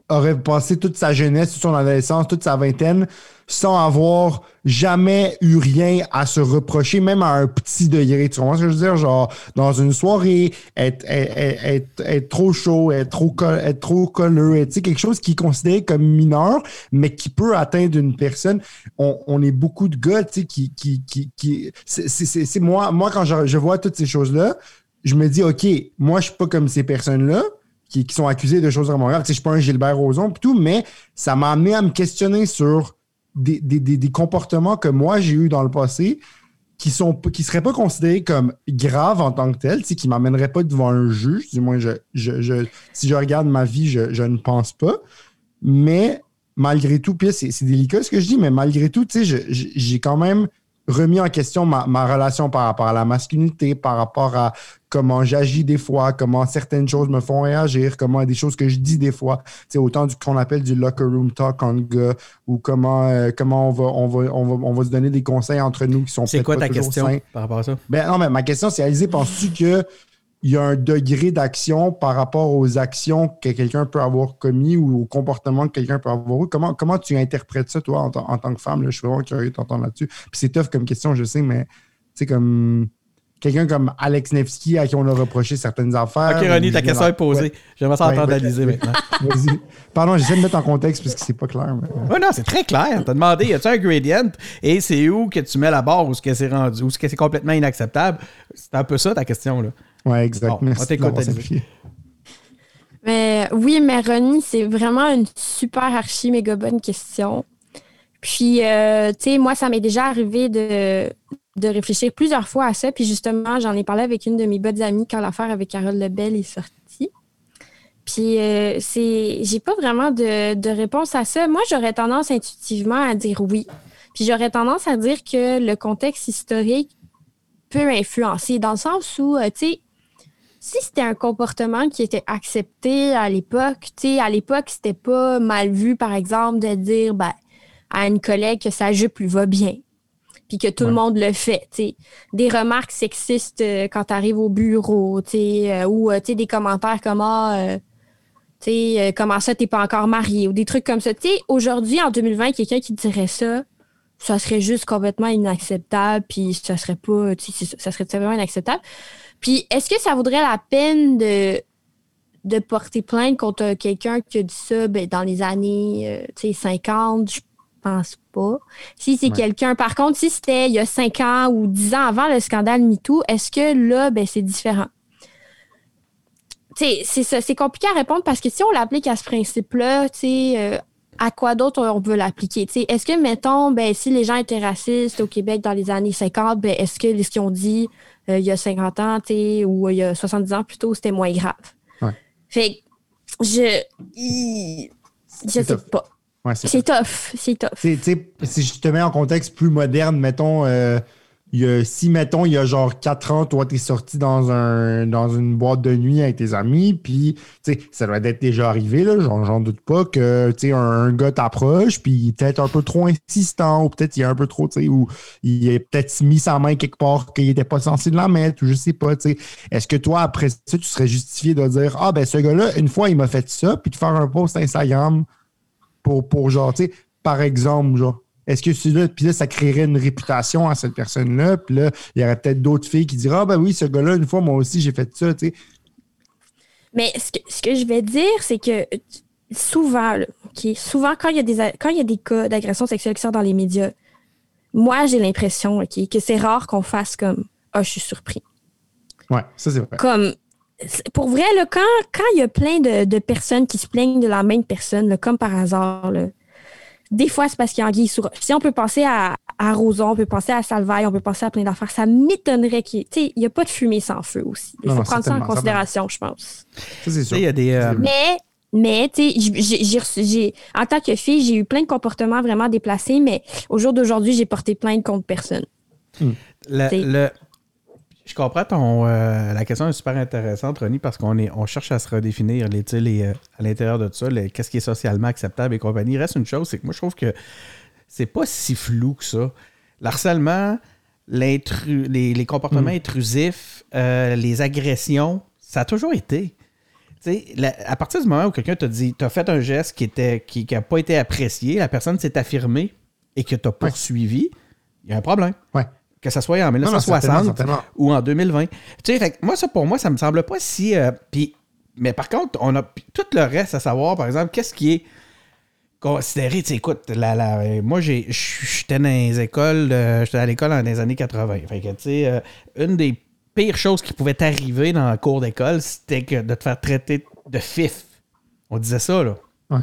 aurait passé toute sa jeunesse, toute son adolescence, toute sa vingtaine, sans avoir jamais eu rien à se reprocher, même à un petit degré. Tu ce que je veux dire? Genre, dans une soirée, être, être, être- trop chaud, être trop, être trop quelque chose qui est considéré comme mineur, mais qui peut atteindre une personne. On, on est beaucoup de gars, tu sais, qui, qui, qui, qui c'est moi, moi, quand je, je vois toutes ces choses-là, je me dis, OK, moi, je suis pas comme ces personnes-là qui, sont accusées de choses vraiment graves. Tu je suis pas un Gilbert Rozon pis tout, mais ça m'a amené à me questionner sur des, des- des- comportements que moi, j'ai eu dans le passé qui sont qui seraient pas considérés comme graves en tant que tels, tu sais, qui m'amèneraient pas devant un juge. Du moins, je, je, si je regarde ma vie, je, ne pense pas. Mais malgré tout, puis c'est délicat ce que je dis, mais malgré tout, tu sais, j'ai quand même remis en question ma, ma relation par rapport à la masculinité, par rapport à comment j'agis des fois, comment certaines choses me font réagir, comment des choses que je dis des fois, c'est autant du qu'on appelle du locker room talk en gars, ou comment, euh, comment on, va, on, va, on, va, on va se donner des conseils entre nous qui sont C'est quoi pas ta question sains. par rapport à ça? Ben non, mais ma question, c'est Alizé, penses-tu qu'il y a un degré d'action par rapport aux actions que quelqu'un peut avoir commis ou au comportement que quelqu'un peut avoir eu? Comment, comment tu interprètes ça, toi, en, tant- en tant que femme? là? Je suis vraiment curieux de t'entendre là-dessus. Puis c'est tough comme question, je sais, mais tu sais, comme quelqu'un comme Alex Nevsky à qui on a reproché certaines affaires. Ok, Ronnie, ou ta question est posée. J'aimerais ça Ouais, entendre ouais. maintenant. Vas-y. Pardon, j'essaie de mettre en contexte parce que c'est pas clair. mais- Oui, non, c'est très clair. T'as demandé, y a-tu un gradient? Et c'est où que tu mets la barre où ce que c'est rendu, où ce que c'est complètement inacceptable? C'est un peu ça ta question, là. Ouais, exact. Bon, Merci. Mais oui, mais Ronnie, c'est vraiment une super archi méga bonne question. Puis, euh, tu sais, moi, ça m'est déjà arrivé de, de réfléchir plusieurs fois à ça. Puis justement, j'en ai parlé avec une de mes bonnes amies quand l'affaire avec Carole Lebel est sortie. Puis, euh, c'est, j'ai pas vraiment de, de réponse à ça. Moi, j'aurais tendance intuitivement à dire oui. Puis, j'aurais tendance à dire que le contexte historique peut influencer dans le sens où, euh, tu sais, si c'était un comportement qui était accepté à l'époque, tu sais, à l'époque, c'était pas mal vu, par exemple, de dire ben, à une collègue que sa jupe lui va bien, puis que tout le monde le fait, tu sais. Des remarques sexistes euh, quand tu arrives au bureau, tu sais, euh, ou euh, tu sais, des commentaires comme ah, euh, tu sais, comment ça, t'es pas encore marié, ou des trucs comme ça. Tu sais, aujourd'hui, en 2020, quelqu'un qui dirait ça, ça serait juste complètement inacceptable, puis ça serait pas, tu sais, ça serait simplement inacceptable. Puis, est-ce que ça vaudrait la peine de, de porter plainte contre quelqu'un qui a dit ça ben, dans les années euh, tu sais, 50? Je pense pas. Si c'est Ouais. quelqu'un, par contre, si c'était il y a 5 ans ou 10 ans avant le scandale MeToo, est-ce que là, ben, c'est différent? C'est ça, c'est compliqué à répondre parce que si on l'applique à ce principe-là, tu sais, euh, à quoi d'autre on veut l'appliquer? Est-ce que, mettons, ben, si les gens étaient racistes au Québec dans les années 50, ben, est-ce que ce qu'ils ont dit euh, il y a 50 ans, tu sais, ou euh, il y a 70 ans plutôt, c'était moins grave? Ouais. Fait que je. Je sais pas. Ouais, c'est tough. C'est tough. Si je te mets en contexte plus moderne, mettons, euh, si, mettons, il y a genre 4 ans, toi, t'es sorti dans, un, dans une boîte de nuit avec tes amis, puis, tu sais, ça doit être déjà arrivé, là, j'en doute pas, que, tu sais, un, gars t'approche, puis il est peut-être un peu trop insistant, ou peut-être il est un peu trop, tu sais, ou il a peut-être mis sa main quelque part qu'il était pas censé la mettre, ou je sais pas, tu sais. Est-ce que toi, après ça, tu serais justifié de dire, ah, ben, ce gars-là, une fois, il m'a fait ça, puis de faire un post Instagram pour, pour genre, tu sais, par exemple, genre, est-ce que celui-là, puis là, ça créerait une réputation à cette personne-là, puis là, il y aurait peut-être d'autres filles qui diraient, ah, ben oui, ce gars-là, une fois, moi aussi, j'ai fait ça, tu sais. Mais ce que, ce que je vais dire, c'est que souvent, là, souvent, quand il y a des, quand il y a des cas d'agression sexuelle qui sortent dans les médias, moi, j'ai l'impression OK, que c'est rare qu'on fasse comme Ah, je suis surpris. Ouais, ça, c'est vrai. Comme, c'est- pour vrai, là, quand quand il y a plein de, de personnes qui se plaignent de la même personne, là, comme par hasard, là, des fois, c'est parce qu'il y a anguille roche. Si on peut penser à, à Roson, on peut penser à Salvaille, on peut penser à plein d'affaires, ça m'étonnerait qu'il il n'y a pas de fumée sans feu aussi. Il faut non, prendre ça en considération, je pense. Ça, c'est sûr. il y a des. euh, Mais, mais tu sais, j'ai- j'ai- j'ai reçu- j'ai- en tant que fille, j'ai eu plein de comportements vraiment déplacés, mais au jour d'aujourd'hui, j'ai porté plainte contre personne. Le- C'est- le- je comprends ton. euh, la question est super intéressante, Ronnie, parce qu'on est, on cherche à se redéfinir les, les, euh, à l'intérieur de ça, les- qu'est-ce qui est socialement acceptable et compagnie. Il reste une chose, c'est que moi, je trouve que c'est pas si flou que ça. L'harcèlement, les, les comportements intrusifs, euh, les agressions, ça a toujours été. La- à partir du moment où quelqu'un t'a dit, t'as fait un geste qui n'a qui, qui a pas été apprécié, la personne s'est affirmée et que t'as poursuivi, il y a un problème. Ouais. Que ce soit en Non, non, 1960 certainement, certainement. ou en 2020. Tu sais, fait moi, ça, pour moi, ça me semble pas si. euh, mais par contre, on a tout le reste à savoir, par exemple, qu'est-ce qui est considéré. Tu sais, écoute, la, la- moi, j'ai- j'étais dans les écoles, euh, j'étais à l'école dans les années 80. Fait que, tu sais, euh, une des pires choses qui pouvait t'arriver dans le cours d'école, c'était que de te faire traiter de fif. On disait ça, là. Ouais.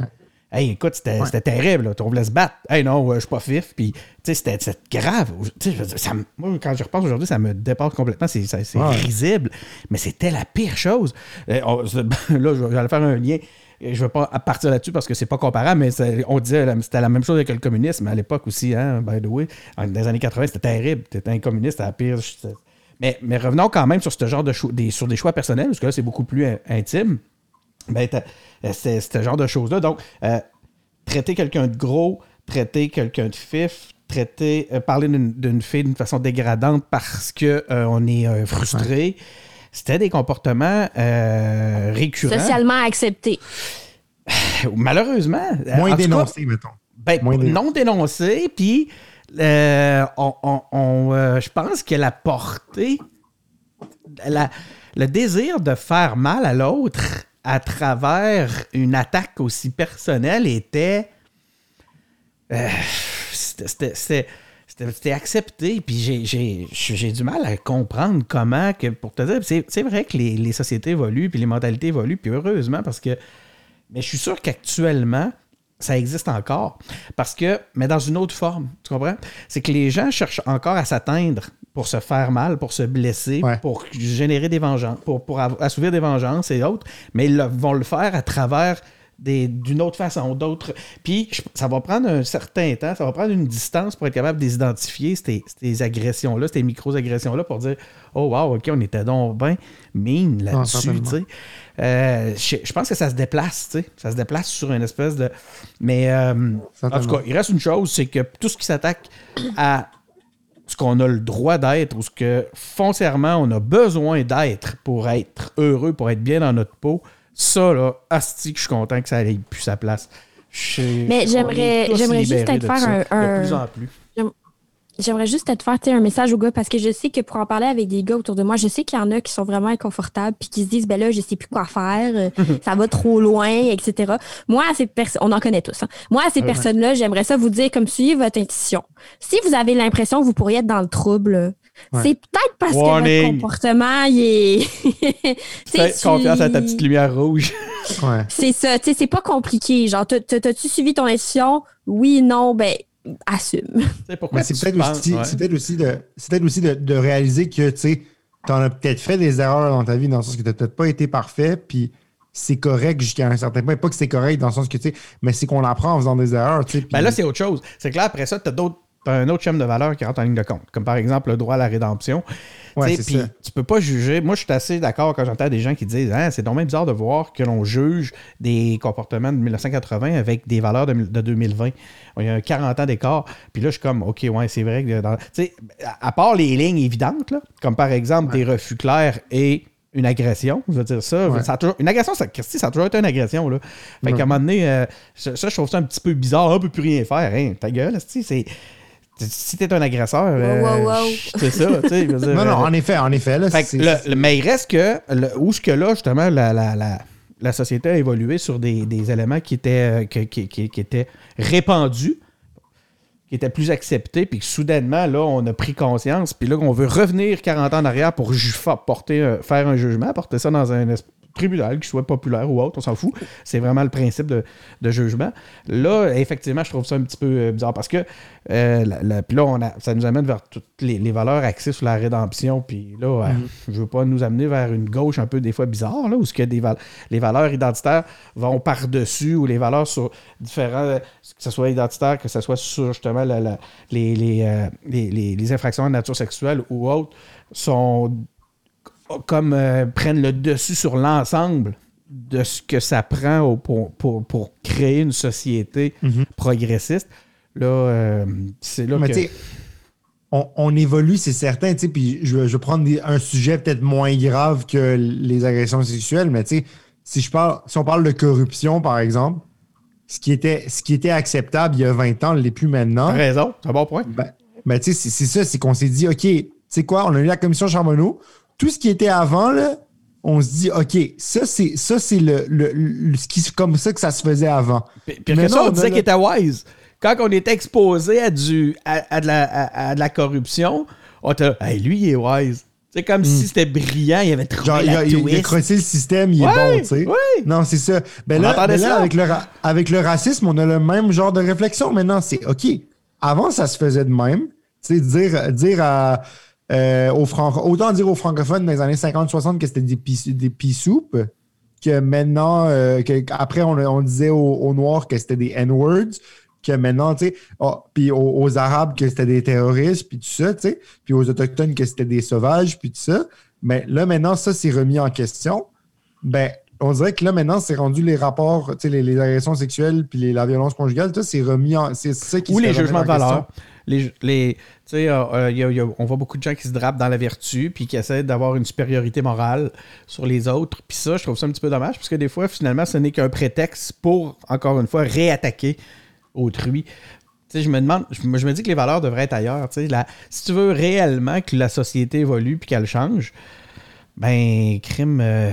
Hey, écoute, c'était Ouais. terrible. Là. On voulait se battre. Hey, non, je suis pas fif. Puis, tu sais, c'était grave. Dire, ça moi, quand je repense aujourd'hui, ça me dépasse complètement. C'est Ouais. risible. Mais c'était la pire chose. Euh, on- là, je vais- j'allais faire un lien. Je ne veux pas partir là-dessus parce que c'est pas comparable, mais on disait c'était la même chose avec le communisme à l'époque aussi, hein, by the way. Dans les années 80, c'était terrible. T'étais un communiste, c'était la pire. Mais, mais revenons quand même sur ce genre de choix, des, sur des choix personnels, parce que là, c'est beaucoup plus in- intime. Ben, euh, c'est ce genre de choses-là. Donc, euh, traiter quelqu'un de gros, traiter quelqu'un de fif, traiter, euh, parler d'une fille d'une façon dégradante parce qu'on est euh, frustré, c'était des comportements euh, récurrents. Socialement accepté. Malheureusement. en Moins tout cas, dénoncé, mettons. ben, Moins dénoncé. non dénoncé, puis euh, on, on- on, euh, je pense que la portée, la- le désir de faire mal à l'autre à travers une attaque aussi personnelle était. euh, c'était- accepté. Puis j'ai- du mal à comprendre comment, pour te dire, c'est c'est vrai que les, les sociétés évoluent, puis les mentalités évoluent, puis heureusement, parce que. Mais je suis sûr qu'actuellement, ça existe encore. Parce que, mais dans une autre forme, tu comprends? C'est que les gens cherchent encore à s'atteindre pour se faire mal, pour se blesser, Ouais. pour générer des vengeances, pour, assouvir des vengeances et autres, mais ils vont le faire à travers d'une autre façon, d'autres. Puis ça va prendre un certain temps, ça va prendre une distance pour être capable de les identifier, ces, ces agressions-là, ces micro-agressions-là, pour dire Oh wow, ok, on était donc bien là-dessus, certainement. tu sais. Euh, je, je pense que ça se déplace, tu sais. Ça se déplace sur une espèce de. Mais euh, en tout cas, il reste une chose, c'est que tout ce qui s'attaque à ce qu'on a le droit d'être ou ce que foncièrement on a besoin d'être pour être heureux, pour être bien dans notre peau, ça, là, asti que je suis content que ça ait plus sa place. Mais j'aimerais- juste peut-être faire ça, un- De plus un- en plus. J'aimerais juste peut-être faire un message aux gars parce que je sais que pour en parler avec des gars autour de moi, je sais qu'il y en a qui sont vraiment inconfortables puis qui se disent ben là je sais plus quoi faire, euh, ça va trop loin, etc. Moi à ces personnes, on en connaît tous. hein. Moi à ces Ouais. personnes-là, j'aimerais ça vous dire comme suivez votre intuition. Si vous avez l'impression que vous pourriez être dans le trouble, Ouais. c'est peut-être parce que votre comportement il est. Fais confiance à ta petite lumière rouge. Ouais. c'est ça, tu sais, c'est pas compliqué. Genre, t'as- t'as- t'as-tu suivi ton intuition? Oui, non, ben, assume. C'est peut-être aussi, ouais. c'est peut-être aussi, de, c'est peut-être aussi de, de réaliser que tu sais, en as peut-être fait des erreurs dans ta vie, dans le sens que tu n'as peut-être pas été parfait, puis c'est correct jusqu'à un certain point. Pas que c'est correct dans le sens que tu sais, mais c'est qu'on apprend en faisant des erreurs. tu sais, puis- Ben là, c'est autre chose. C'est que là, après ça, tu as, un autre chaîne de valeur qui rentre en ligne de compte. Comme par exemple le droit à la rédemption. Ouais, Tu Puis tu peux pas juger. Moi, je suis assez d'accord quand j'entends des gens qui disent ah, c'est donc même bizarre de voir que l'on juge des comportements de 1980 avec des valeurs de, de 2020. Il y a 40 ans d'écart. Puis là, je suis comme OK, ouais, c'est vrai que dans- tu sais, à part les lignes évidentes, là, comme par exemple des refus clairs et une agression, je veux dire ça, Ouais. ça a toujours- une agression, ça, Christy, ça a toujours été une agression. Là. Fait qu'à un moment donné, euh, ça, ça, je trouve ça un petit peu bizarre. On peut plus rien faire. Hein, ta gueule, c'est. Si t'es un agresseur, euh, wow, wow. c'est ça, tu sais. Non, non, euh, en effet, en effet. Là, fait le- le- mais il reste que, le- où ce que là, justement, la, la, la, la société a évolué sur des, des éléments qui étaient, euh, qui, qui- qui étaient répandus, qui étaient plus acceptés, puis que soudainement, là, on a pris conscience, puis là, on veut revenir 40 ans en arrière pour porter, faire un jugement, porter ça dans un tribunal, qui soit populaire ou autre, on s'en fout. C'est vraiment le principe de, de jugement. Là, effectivement, je trouve ça un petit peu euh, bizarre parce que euh, la- la- puis là, on a, ça nous amène vers toutes les, les valeurs axées sur la rédemption. Puis là, euh, je veux pas nous amener vers une gauche un peu des fois bizarre, là, où ce que des val- les valeurs identitaires vont par-dessus ou les valeurs sur différents, euh, que ce soit identitaire, que ce soit sur justement la- les, les, euh, les- les- les infractions de nature sexuelle ou autres, sont comme euh, prennent le dessus sur l'ensemble de ce que ça prend au- pour, pour, pour créer une société Mhm. progressiste. Là, euh, c'est là Mais que... on, on évolue, c'est certain, puis je, vais- prendre des- un sujet peut-être moins grave que les agressions sexuelles, mais si je parle, si on parle de corruption, par exemple, ce qui était, ce qui était acceptable il y a 20 ans ne l'est plus maintenant. Raison, c'est un bon point. Ben, ben, c'est ça, c'est qu'on s'est dit, OK, tu sais quoi, on a eu la commission Charbonneau, tout ce qui était avant, là, on se dit, OK, ça, c'est ça, c'est le, le, le- ce qui, comme ça que ça se faisait avant. Puis, puis que ça, on disait qu'il était wise. Quand on était exposé à, du, à, à de, la, à, à de la corruption, on était hey, lui, il est wise. C'est comme si c'était brillant, il avait Hmm. Genre, il la a, il il a crossé le système, il Ouais, est bon, tu sais. ouais. Non, c'est ça. Ben On là, ben là, avec, le avec le racisme, on a le même genre de réflexion. Maintenant, c'est OK. Avant, ça se faisait de même. Tu sais, dire, dire à, euh, aux autant dire aux francophones dans les années 50-60 que c'était des pis- des pis-soupes, que maintenant, euh, que, après, on, on disait aux, aux Noirs que c'était des N-words, que maintenant, tu sais, ah, puis aux, aux Arabes que c'était des terroristes, puis tout ça, tu sais, puis aux Autochtones que c'était des sauvages, puis tout ça. Mais là, maintenant, ça, c'est remis en question. Ben, on dirait que là, maintenant, c'est rendu les rapports, tu sais, les, les agressions sexuelles, puis les- la violence conjugale, tout ça, c'est remis en. C'est ça qui Ou les jugements de valeur. On voit beaucoup de gens qui se drapent dans la vertu puis qui essaient d'avoir une supériorité morale sur les autres. Puis ça, je trouve ça un petit peu dommage parce que des fois, finalement, ce n'est qu'un prétexte pour, encore une fois, réattaquer autrui. Je me demande, je me, dis que les valeurs devraient être ailleurs. si tu veux réellement que la société évolue puis qu'elle change, ben, crime, euh,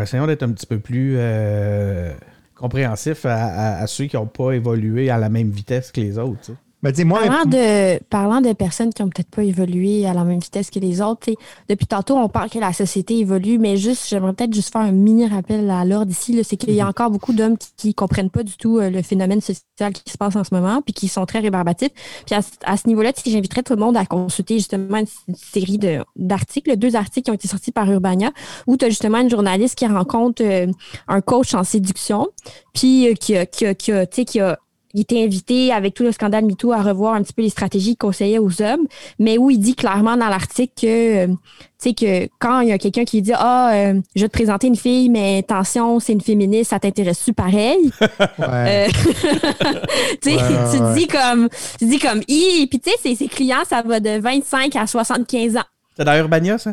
essayons d'être un petit peu plus euh, compréhensif à, ceux qui n'ont pas évolué à la même vitesse que les autres. Ben, moi, Parlant de, parlant de personnes qui ont peut-être pas évolué à la même vitesse que les autres, depuis tantôt, on parle que la société évolue, mais juste, j'aimerais peut-être juste faire un mini rappel à l'ordre ici, là, c'est qu'il y a encore beaucoup d'hommes qui, qui comprennent pas du tout euh, le phénomène social qui se passe en ce moment, puis qui sont très rébarbatifs. Puis à, ce- à ce niveau-là, j'inviterais tout le monde à consulter justement une, une série de- d'articles, deux articles qui ont été sortis par Urbania, où tu as justement une journaliste qui rencontre euh, un coach en séduction, puis euh, qui a, qui a, qui a, tu sais, qui a il était invité avec tout le scandale MeToo à revoir un petit peu les stratégies qu'il conseillait aux hommes, mais où il dit clairement dans l'article que, euh, tu sais, que quand il y a quelqu'un qui dit Ah, euh, je vais te présenter une fille, mais attention, c'est une féministe, ça t'intéresse-tu pareil? ouais. Euh, tu sais, Ouais, ouais, tu te dis comme, tu te dis comme, Hi! puis tu sais, ses- ses clients, ça va de 25 à 75 ans. C'est dans Urbania, ça?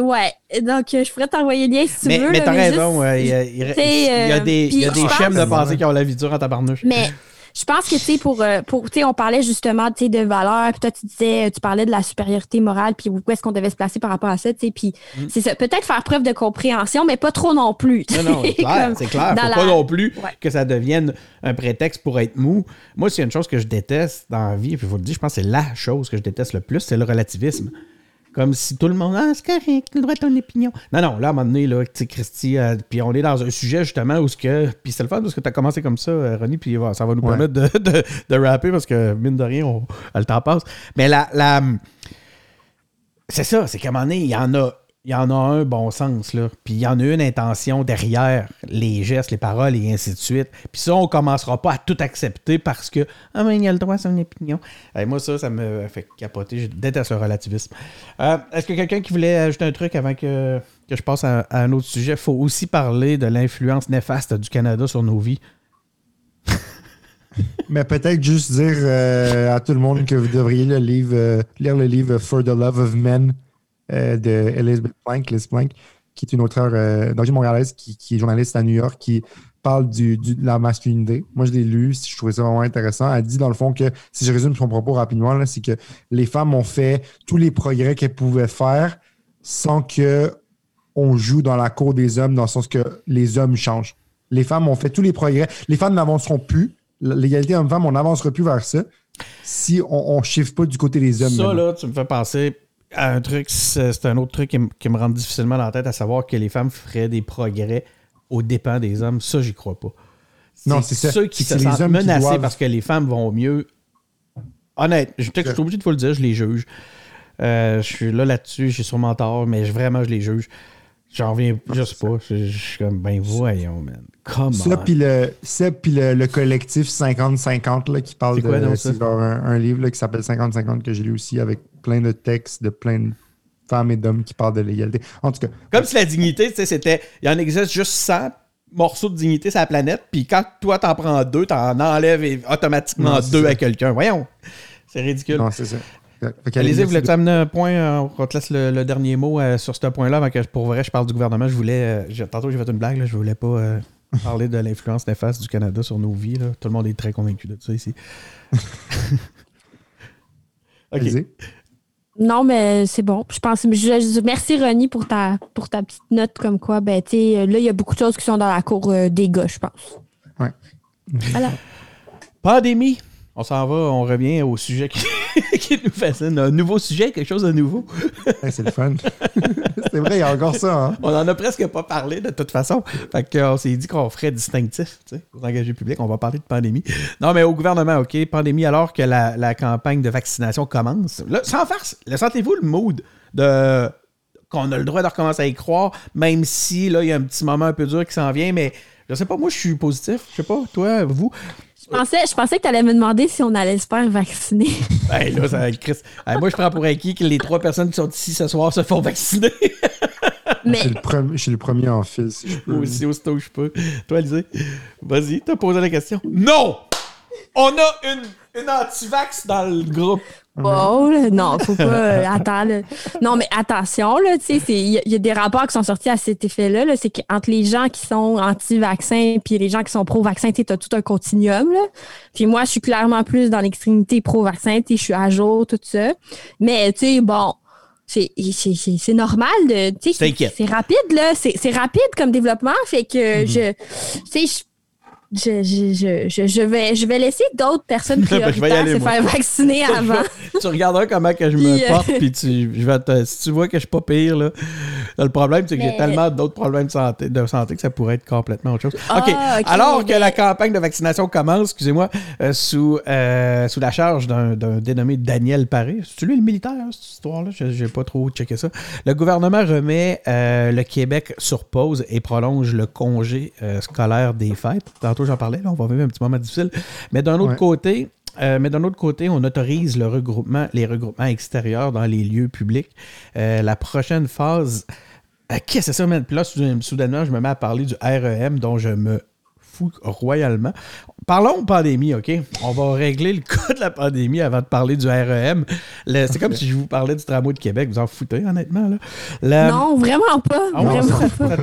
Ouais, donc euh, je pourrais t'envoyer le lien si tu Mais, veux. mais t'as raison, juste- ouais, il y a, il y euh, des, il y a des de pensée qui ont la vie dure en tabarnouche. Mais je pense que, tu sais, pour, euh, pour tu on parlait justement, tu sais, de valeur, puis toi, tu disais, tu parlais de la supériorité morale, puis où est-ce qu'on devait se placer par rapport à ça, tu sais, puis c'est ça. Peut-être faire preuve de compréhension, mais pas trop non plus. Mm. Non, non, c'est clair, c'est clair. Faut la- pas non plus Ouais. que ça devienne un prétexte pour être mou. Moi, s'il y a une chose que je déteste dans la vie, puis je vous le dis, je pense que c'est la chose que je déteste le plus, c'est le relativisme. Comme si tout le monde, ah, c'est correct, tu le droit à ton opinion. Non, non, là, à un moment donné, là, tu sais, Christy, euh, puis on est dans un sujet justement où ce que. Puis c'est le fun parce que tu as commencé comme ça, euh, Ronnie, puis ça va nous Ouais. permettre de, de, de rapper parce que, mine de rien, on, le temps passe. Mais la. la c'est ça, c'est qu'à un moment donné, il y en a. Il y en a un bon sens, là. Puis il y en a une intention derrière les gestes, les paroles et ainsi de suite. Puis ça, on commencera pas à tout accepter parce que Ah, mais il a le droit à son opinion. Moi, ça, ça me fait capoter. Je déteste le relativisme. Euh, Est-ce que quelqu'un qui voulait ajouter un truc avant que, que je passe à, un autre sujet? Il faut aussi parler de l'influence néfaste du Canada sur nos vies. Mais peut-être juste dire euh, à tout le monde que vous devriez euh, lire le livre For the Love of Men euh, de Elizabeth Plank, Liz Plank, qui est une auteure euh, d'origine montréalaise qui, qui est journaliste à New York, qui parle du, du- de la masculinité. Moi, je l'ai lu, je trouvais ça vraiment intéressant. Elle dit, dans le fond, que, si je résume son propos rapidement, c'est que les femmes ont fait tous les progrès qu'elles pouvaient faire sans que on joue dans la cour des hommes, dans le sens que les hommes changent. Les femmes ont fait tous les progrès. Les femmes n'avanceront plus. L'égalité homme-femme, on n'avancera plus vers ça si on ne chiffre pas du côté des hommes. Ça, maintenant. là, tu me fais penser un truc, c'est un autre truc qui, me- qui me rentre difficilement dans la tête, à savoir que les femmes feraient des progrès aux dépens des hommes. Ça, j'y crois pas. Non, c'est ça. Ceux qui se les sentent menacés doivent- parce que les femmes vont mieux. Honnête, je je suis obligé de vous le dire, je les juge. Euh, je suis là là-dessus, j'ai sûrement tort, mais je- vraiment, je les juge. J'en reviens, je sais pas. Je, suis comme, ben voyons, man. Comment? Ça, puis le, ça, puis le, le collectif 50-50 là, qui parle de. C'est un, un livre là, qui s'appelle 50-50 que j'ai lu aussi avec plein de textes de plein de femmes et d'hommes qui parlent de l'égalité. En tout cas, Comme si la dignité, tu sais, c'était. Il en existe juste 100 morceaux de dignité sur la planète, puis quand toi t'en prends deux, t'en enlèves et- automatiquement Non, deux ça. à quelqu'un. Voyons. C'est ridicule. non, c'est ça. Allez-y, vous voulez amener un point? euh, On te laisse le, le dernier mot euh, sur ce point-là avant que pour vrai je parle du gouvernement. Je voulais. euh, tantôt j'ai fait une blague, là, je voulais pas euh, parler de l'influence néfaste du Canada sur nos vies. là. Tout le monde est très convaincu de ça ici. ok. allez-y. Non, mais c'est bon. Je pense. je- je- merci, Ronnie, pour ta, pour ta petite note comme quoi, ben, tu sais, là, il y a beaucoup de choses qui sont dans la cour euh, des gars, je pense. Ouais. Voilà. Pandémie. On s'en va, on revient au sujet qui, qui nous fascine. Un nouveau sujet, quelque chose de nouveau. C'est le fun. c'est vrai, il y a encore ça. Hein? On en a presque pas parlé de toute façon. Fait qu'on s'est dit qu'on ferait distinctif, tu sais, aux engagés publics. On va parler de pandémie. Non, mais au gouvernement, OK, pandémie alors que la, la campagne de vaccination commence. Là, sans farce, le sentez-vous le mood de qu'on a le droit de recommencer à y croire, même si là, il y a un petit moment un peu dur qui s'en vient, mais je sais pas, moi je suis positif. Je sais pas, toi, vous. Je pensais, je pensais que tu allais me demander si on allait se faire vacciner. Ben là, ça Chris. Hey, moi je prends pour acquis que les trois personnes qui sont ici ce soir se font vacciner. Je mais suis, le premier, je suis le premier en fil, si je peux. Moi aussi, aussitôt que je peux. Toi, Alizé, vas-y, t'as posé la question. Non! On a une, une anti-vax dans le groupe. Bon, là, non, faut pas. euh, attends, là. Non, mais attention, là, tu sais, il y, a- il y a des rapports qui sont sortis à cet effet-là. -là, c'est qu'entre les gens qui sont anti-vaccins puis les gens qui sont pro-vaccin, tu as tout un continuum. Là. Puis moi, je suis clairement plus dans l'extrémité pro-vaccin, je suis à jour, tout ça. Mais, tu sais, bon. C'est c'est- c'est- c'est normal de. tu sais, C'est rapide, là. C'est c'est rapide comme développement. Fait que je. Tu sais, je- je, je, je, vais, je vais laisser d'autres personnes Ben, prioritaires aller, se moi. faire vacciner avant. tu regarderas comment que je me porte, puis tu, je vais te- si tu vois que je suis pas pire, là, le problème, c'est que j'ai tellement d'autres problèmes de santé, de santé que ça pourrait être complètement autre chose. Ah, OK. ok, Alors que la campagne de vaccination commence, excusez-moi, euh, sous, euh, sous la charge d'un dénommé Daniel Paré. C'est lui le militaire, hein, cette histoire-là? Je n'ai pas trop checké ça. Le gouvernement remet euh, le Québec sur pause et prolonge le congé scolaire des fêtes. Tantôt, j'en parlais, là, on va vivre un petit moment difficile. Mais d'un autre Ouais. côté, euh, mais d'un autre côté, on autorise le regroupement, les regroupements extérieurs dans les lieux publics. Euh, la prochaine phase. Euh, Qu'est-ce que c'est ça, man? Puis là, soudainement, soudainement, je me mets à parler du REM dont je me fous royalement. Parlons pandémie, OK? On va régler le cas de la pandémie avant de parler du REM. C'est comme si je vous parlais du tramway de Québec. Vous en foutez, honnêtement, là. Le- Non, vraiment pas. Ah vraiment ça, pas.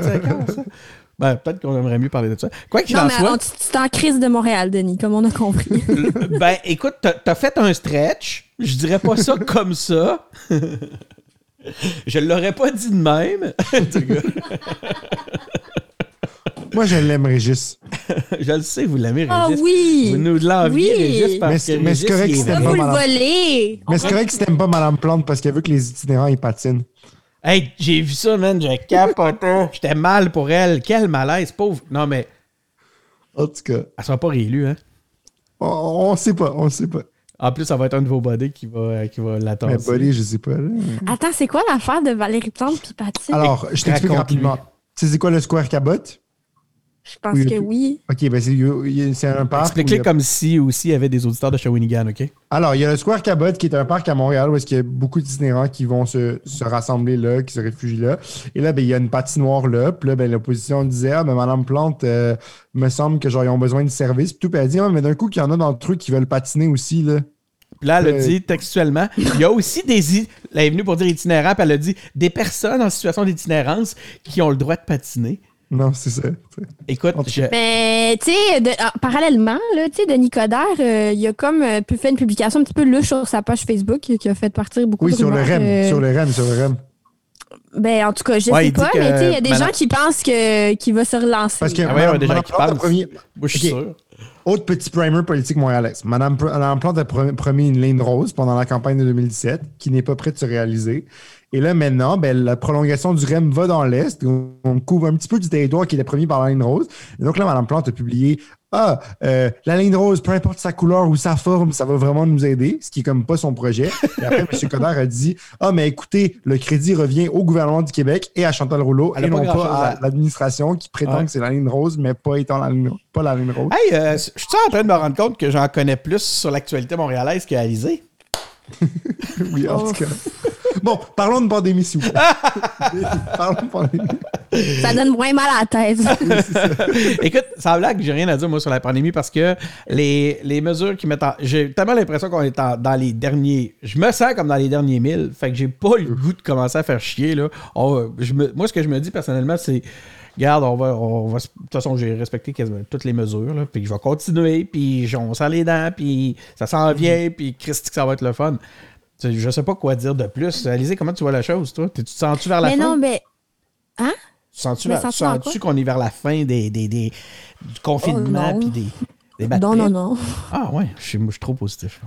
Ben, peut-être qu'on aimerait mieux parler de ça. Quoi qu'il Non, en mais soit. tu es en crise de Montréal, Denis, comme on a compris. Ben, écoute, t'as t'as fait un stretch. Je dirais pas ça comme ça. Je l'aurais pas dit de même. En tout cas, Moi, je l'aime, Régis. je le sais, vous l'aimez, Ah Régis. oui! Vous nous l'enviez, Oui. Régis, parce Mais que Régis, c'est correct il est que c'était On vrai. va pas vous le malade. voler! Mais c'est correct que tu n'aimes pas Madame Plante parce qu'elle veut que les itinérants ils patinent. Hey, j'ai vu ça, man. Je capotais. J'étais mal pour elle. Quel malaise, pauvre. Non, mais En tout cas, elle sera pas réélue, hein? on, on sait pas, on sait pas. En plus, ça va être un nouveau body qui va, qui va l'attendre. Mais Bolly, je sais pas. là. Attends, c'est quoi l'affaire de Valérie Plante puis Patine? Alors, je t'explique rapidement. Tu sais, c'est quoi le Square Cabot? Je pense oui, que oui. Ok, ben c'est un parc. Explique-le a- comme si aussi il y avait des auditeurs de Shawinigan, OK? Alors, il y a le Square Cabot qui est un parc à Montréal où est-ce qu'il y a beaucoup d'itinérants qui vont se, se rassembler là, qui se réfugient là. Et là, ben, il y a une patinoire là. Puis là, ben, l'opposition disait Ah, ben, Madame Plante, euh, me semble que genre, ils ont besoin de service. Puis tout, puis elle dit Ah, mais d'un coup, qu'il y en a dans le truc qui veulent patiner aussi, là. Puis là, elle a Euh, dit textuellement, il y a aussi des... Elle est venue pour dire itinérants, puis elle a dit des personnes en situation d'itinérance qui ont le droit de patiner. Non, c'est ça. Écoute, je... Mais, tu sais, ah, parallèlement, là, tu sais, Denis Coderre, euh, il a comme euh, pu faire une publication un petit peu louche sur sa page Facebook qui a fait partir beaucoup Oui, de sur le REM. euh, Sur le REM, sur le REM. Ben, en tout cas, je Ouais, sais pas, que mais tu sais, il y a des gens qui pensent que- qu'il va se relancer. Parce Ah ouais, ouais, Madame- des gens qui a pensent. promis- moi, je suis sûr. Autre petit primer politique montréalaise. Madame, Plante a promis, promis une ligne rose pendant la campagne de 2017 qui n'est pas prête de se réaliser. Et là, maintenant, ben, la prolongation du REM va dans l'Est. On, on couvre un petit peu du territoire qui était promis par la ligne rose. Et donc là, Madame Plante a publié Ah, euh, la ligne rose, peu importe sa couleur ou sa forme, ça va vraiment nous aider, ce qui est comme pas son projet. Et après, M. Coderre a dit Ah, mais écoutez, le crédit revient au gouvernement du Québec et à Chantal Rouleau Elle et non pas à à- l'administration qui prétend Ouais. que c'est la ligne rose, mais pas étant la ligne, pas la ligne rose. Hey, euh, je suis en train de me rendre compte que j'en connais plus sur l'actualité montréalaise que Alizé. Oui, en Oh. tout cas. Bon, parlons de pandémie, s'il vous plaît. parlons de pandémie. Ça donne moins mal à la tête. Écoute, sans blague, j'ai rien à dire moi sur la pandémie parce que les, les mesures qui mettent en. J'ai tellement l'impression qu'on est en- dans les derniers. Je me sens comme dans les derniers mille. Fait que j'ai pas le goût de commencer à faire chier. Là. On- je me- moi, ce que je me dis personnellement, c'est. Regarde, on va, on va. De toute façon, j'ai respecté toutes les mesures. Là, puis je vais continuer. Puis on serre les dents. Puis ça s'en vient. Puis Christy, que ça va être le fun. Tu Je sais pas quoi dire de plus. Alizé, comment tu vois la chose, toi? Tu te sens-tu vers la mais fin? non, mais. Tu sens-tu, Mais vers- sens-tu dans sens-tu qu'on est vers la fin des, des, des- du confinement Oh, non. puis des, des Non, non, non. Ah ouais, je suis, je suis trop positif.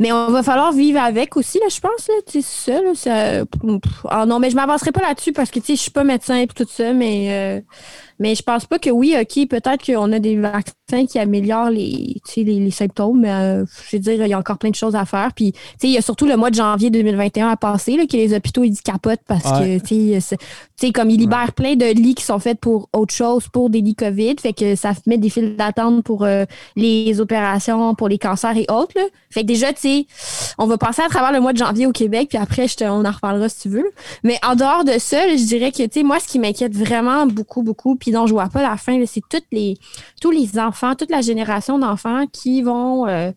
Mais on va falloir vivre avec aussi, là, je pense. Là, tu sais, ça, là, ça- Ah non, mais je m'avancerai pas là-dessus parce que tu sais, je suis pas médecin et tout ça, mais, euh, mais je pense pas que oui, OK, peut-être qu'on a des vaccins qui améliorent les, tu sais, les, les symptômes, mais euh, je veux dire, il y a encore plein de choses à faire. Puis, tu sais, il y a surtout le mois de janvier 2021 à passer, là, que les hôpitaux, ils capotent parce Ouais. que, tu sais, c'est- tu sais, comme ils libèrent plein de lits qui sont faits pour autre chose, pour des lits COVID, fait que ça met des files d'attente pour euh, les opérations, pour les cancers et autres, là. Fait que déjà, tu sais, on va passer à travers le mois de janvier au Québec, puis après, je te- on en reparlera si tu veux. Mais en dehors de ça, je dirais que, tu sais, moi, ce qui m'inquiète vraiment beaucoup, beaucoup, puis dont je vois pas la fin, c'est toutes les, tous les enfants, toute la génération d'enfants qui vont, euh,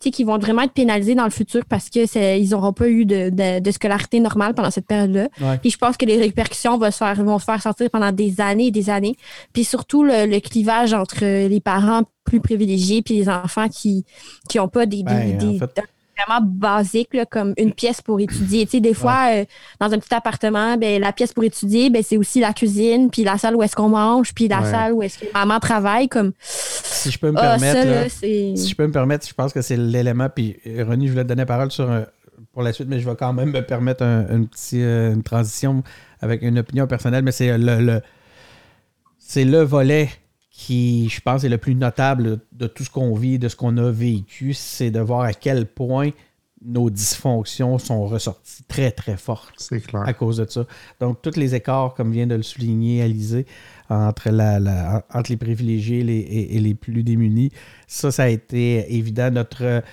qui vont vraiment être pénalisés dans le futur parce que c'est- ils n'auront pas eu de, de- de scolarité normale pendant cette période-là. Ouais. Puis je pense que les répercussions vont se faire, vont se faire sentir pendant des années et des années. Puis surtout le, le clivage entre les parents plus privilégiés puis les enfants qui qui ont pas des, des, Ben, en des- fait- vraiment basiques, là, comme une pièce pour étudier. Tu sais, des fois, euh, dans un petit appartement, ben, la pièce pour étudier, ben, c'est aussi la cuisine, puis la salle où est-ce qu'on mange, puis la Ouais. salle où est-ce que maman travaille. Comme, Si je peux me ah, permettre, ça, là, si je peux me permettre, je pense que c'est l'élément. Puis euh, Ronnie, je voulais te donner la parole sur un- pour la suite, mais je vais quand même me permettre un- un petit, euh, une transition avec une opinion personnelle. Mais c'est le, le- c'est le volet qui, je pense, est le plus notable de tout ce qu'on vit, de ce qu'on a vécu, c'est de voir à quel point nos dysfonctions sont ressorties très, très fortes C'est clair. à cause de ça. Donc, tous les écarts, comme vient de le souligner Alizé, entre, la, la- entre les privilégiés et les, et- et les plus démunis, ça, ça a été évident. Notre,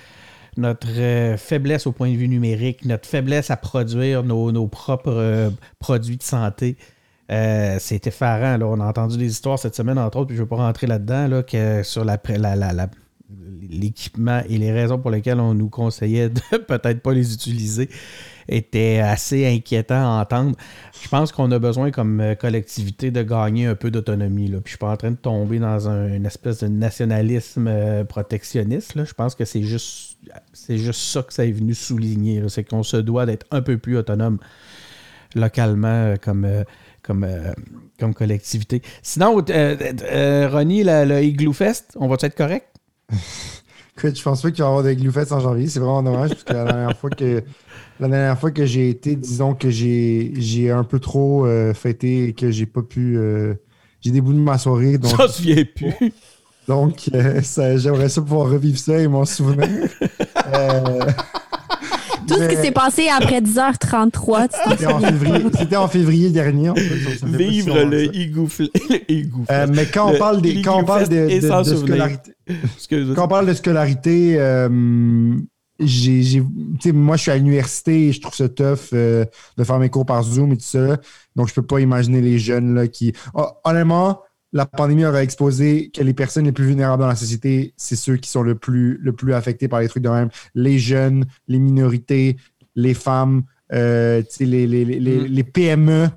notre euh, faiblesse au point de vue numérique, notre faiblesse à produire nos, nos propres euh, produits de santé. Euh, c'est effarant. Là. On a entendu des histoires cette semaine, entre autres, puis je ne veux pas rentrer là-dedans, là, que sur la, l'équipement et les raisons pour lesquelles on nous conseillait de peut-être pas les utiliser étaient assez inquiétants à entendre. Je pense qu'on a besoin comme euh, collectivité de gagner un peu d'autonomie. Puis je suis pas en train de tomber dans un- une espèce de nationalisme euh, protectionniste. là. Je pense que c'est juste, c'est juste ça que ça est venu souligner. C'est qu'on se doit d'être un peu plus autonome localement euh, comme, comme, euh, comme collectivité. Sinon, euh, euh, Ronnie, le Igloo Fest, on va être correct? Écoute, je pense pas qu'il va y avoir des Gloufettes en janvier. C'est vraiment dommage parce que la dernière fois que la dernière fois que j'ai été, disons que j'ai j'ai un peu trop euh, fêté et que j'ai pas pu. euh, j'ai des bouts de ma soirée. Donc, Ça se vient plus. donc euh, ça- j'aimerais ça pouvoir revivre ça et m'en souvenir. Tout ce qui s'est passé après 10h33, tu t'en C'était en février, c'était en février dernier. en fait, ça- ça Vivre le que ça. Igloo Fl- le Igloo Euh, mais quand on Le parle des, quand on parle de, scolarité. Quand on parle de scolarité, euh, j'ai, moi, je suis à l'université et je trouve ça tough euh, de faire mes cours par Zoom et tout ça. Donc, je peux pas imaginer les jeunes là, qui. Hon- Honnêtement, la pandémie aurait exposé que les personnes les plus vulnérables dans la société, c'est ceux qui sont le plus, le plus affectés par les trucs de même. Les jeunes, les minorités, les femmes, euh, tu sais, les, les, les, les- Mm. les PME.